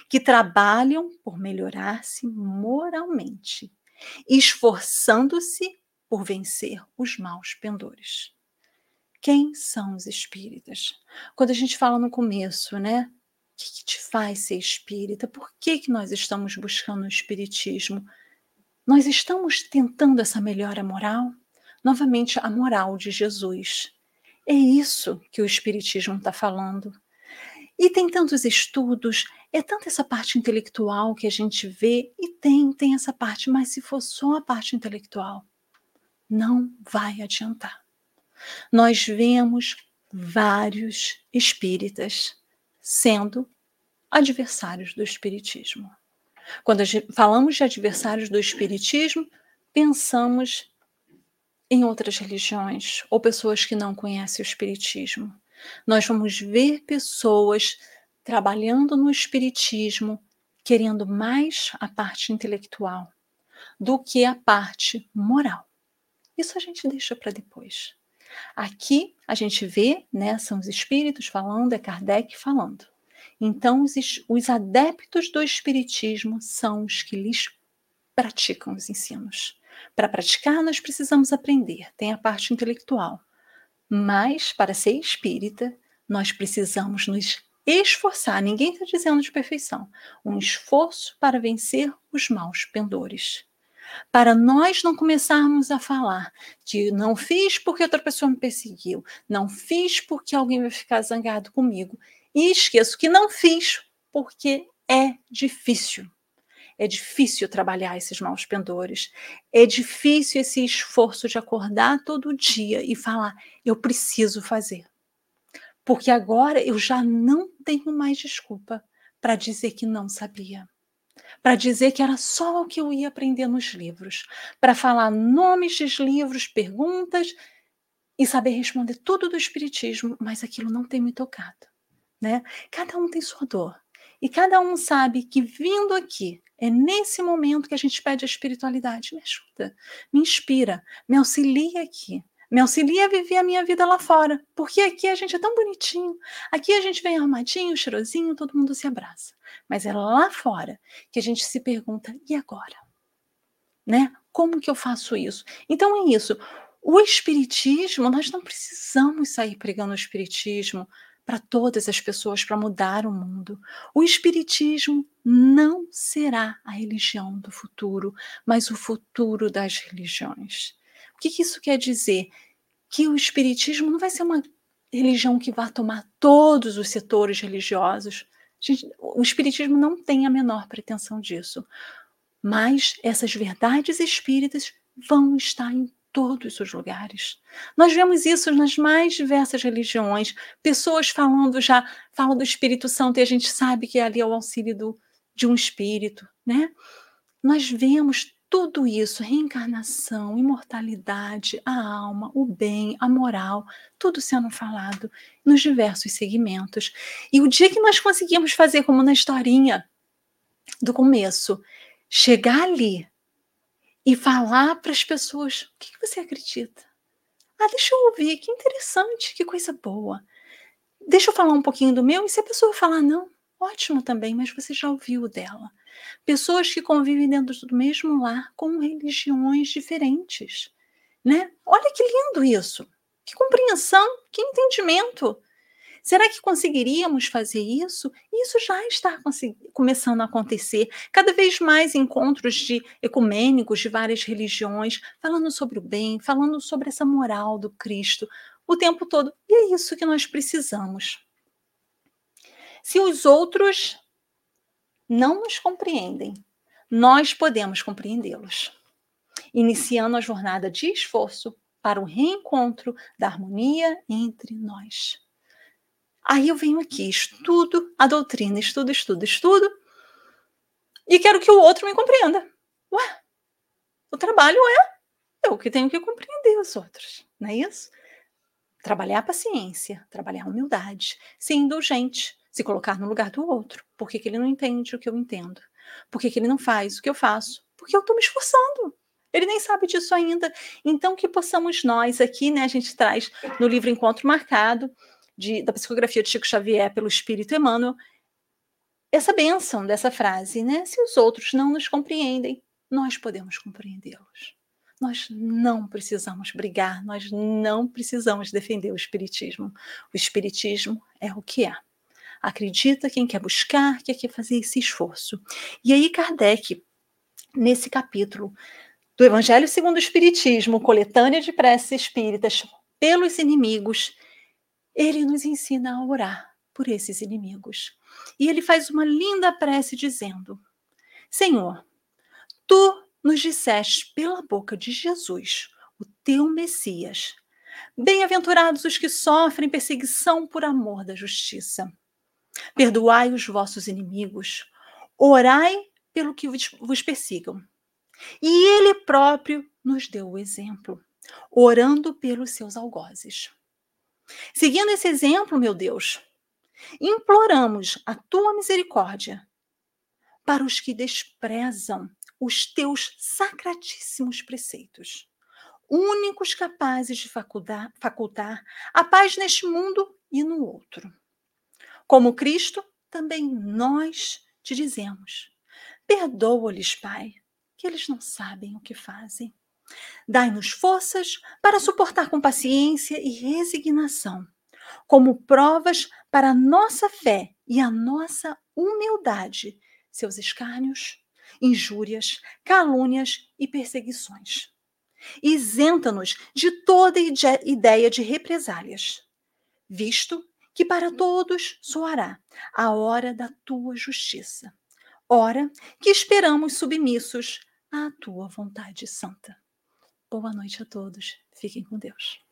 que trabalham por melhorar-se moralmente, esforçando-se por vencer os maus pendores. Quem são os espíritas? Quando a gente fala no começo, né? O que, que te faz ser espírita? Por que, que nós estamos buscando o espiritismo? Nós estamos tentando essa melhora moral? Novamente, a moral de Jesus. É isso que o espiritismo está falando. E tem tantos estudos, é tanta essa parte intelectual que a gente vê, e tem, tem essa parte, mas se for só a parte intelectual, não vai adiantar. Nós vemos vários espíritas sendo adversários do espiritismo. Quando falamos de adversários do espiritismo, pensamos em outras religiões ou pessoas que não conhecem o espiritismo. Nós vamos ver pessoas trabalhando no espiritismo, querendo mais a parte intelectual do que a parte moral. Isso a gente deixa para depois. Aqui a gente vê, né, são os espíritos falando, é Kardec falando. Então, os, os adeptos do espiritismo são os que lhes praticam os ensinos. Para praticar, nós precisamos aprender, tem a parte intelectual. Mas, para ser espírita, nós precisamos nos esforçar. Ninguém está dizendo de perfeição. Um esforço para vencer os maus pendores para nós não começarmos a falar de não fiz porque outra pessoa me perseguiu, não fiz porque alguém vai ficar zangado comigo, e esqueço que não fiz porque é difícil. É difícil trabalhar esses maus pendores. É difícil esse esforço de acordar todo dia e falar: eu preciso fazer. Porque agora eu já não tenho mais desculpa para dizer que não sabia para dizer que era só o que eu ia aprender nos livros, para falar nomes de livros, perguntas e saber responder tudo do espiritismo, mas aquilo não tem me tocado, né? Cada um tem sua dor. E cada um sabe que vindo aqui, é nesse momento que a gente pede a espiritualidade. Me ajuda, me inspira, me auxilia aqui. Me auxilia a viver a minha vida lá fora, porque aqui a gente é tão bonitinho, aqui a gente vem arrumadinho, cheirosinho, todo mundo se abraça. Mas é lá fora que a gente se pergunta: e agora? Né? Como que eu faço isso? Então é isso. O espiritismo, nós não precisamos sair pregando o espiritismo para todas as pessoas para mudar o mundo. O espiritismo não será a religião do futuro, mas o futuro das religiões. O que, que isso quer dizer? Que o Espiritismo não vai ser uma religião que vai tomar todos os setores religiosos. O Espiritismo não tem a menor pretensão disso. Mas essas verdades espíritas vão estar em todos os lugares. Nós vemos isso nas mais diversas religiões, pessoas falando já, falam do Espírito Santo e a gente sabe que ali é o auxílio do, de um espírito, né? Nós vemos tudo isso, reencarnação, imortalidade, a alma, o bem, a moral, tudo sendo falado nos diversos segmentos. E o dia que nós conseguimos fazer como na historinha do começo, chegar ali e falar para as pessoas: o que, que você acredita? Ah, deixa eu ouvir, que interessante, que coisa boa. Deixa eu falar um pouquinho do meu, e se a pessoa falar não, ótimo também, mas você já ouviu o dela. Pessoas que convivem dentro do mesmo lar com religiões diferentes, né? Olha que lindo isso. Que compreensão, que entendimento. Será que conseguiríamos fazer isso? Isso já está começando a acontecer. Cada vez mais encontros de ecumênicos de várias religiões, falando sobre o bem, falando sobre essa moral do Cristo o tempo todo. E é isso que nós precisamos. Se os outros não nos compreendem, nós podemos compreendê-los. iniciando a jornada de esforço para o reencontro da harmonia entre nós. Aí eu venho aqui, estudo a doutrina, estudo, estudo, estudo, e quero que o outro me compreenda. Ué, o trabalho é eu que tenho que compreender os outros, não é isso? Trabalhar a paciência, trabalhar a humildade, ser indulgente, se colocar no lugar do outro. Por que, que ele não entende o que eu entendo? Por que, que ele não faz o que eu faço? Porque eu estou me esforçando. Ele nem sabe disso ainda. Então, que possamos nós aqui, né? A gente traz no livro Encontro Marcado, de, da psicografia de Chico Xavier pelo Espírito Emmanuel, essa benção dessa frase, né? Se os outros não nos compreendem, nós podemos compreendê-los. Nós não precisamos brigar, nós não precisamos defender o Espiritismo. O Espiritismo é o que é. Acredita quem quer buscar, quem quer fazer esse esforço. E aí, Kardec, nesse capítulo do Evangelho segundo o Espiritismo, coletânea de preces espíritas pelos inimigos, ele nos ensina a orar por esses inimigos. E ele faz uma linda prece dizendo: Senhor, tu nos disseste pela boca de Jesus, o teu Messias. Bem-aventurados os que sofrem perseguição por amor da justiça. Perdoai os vossos inimigos, orai pelo que vos persigam. E ele próprio nos deu o exemplo, orando pelos seus algozes. Seguindo esse exemplo, meu Deus, imploramos a tua misericórdia para os que desprezam os teus sacratíssimos preceitos, únicos capazes de facultar, facultar a paz neste mundo e no outro. Como Cristo, também nós te dizemos: perdoa-lhes, Pai, que eles não sabem o que fazem. Dai-nos forças para suportar com paciência e resignação, como provas para a nossa fé e a nossa humildade, seus escárnios, injúrias, calúnias e perseguições. Isenta-nos de toda ideia de represálias, visto que para todos soará a hora da tua justiça, hora que esperamos submissos à tua vontade santa. Boa noite a todos. Fiquem com Deus.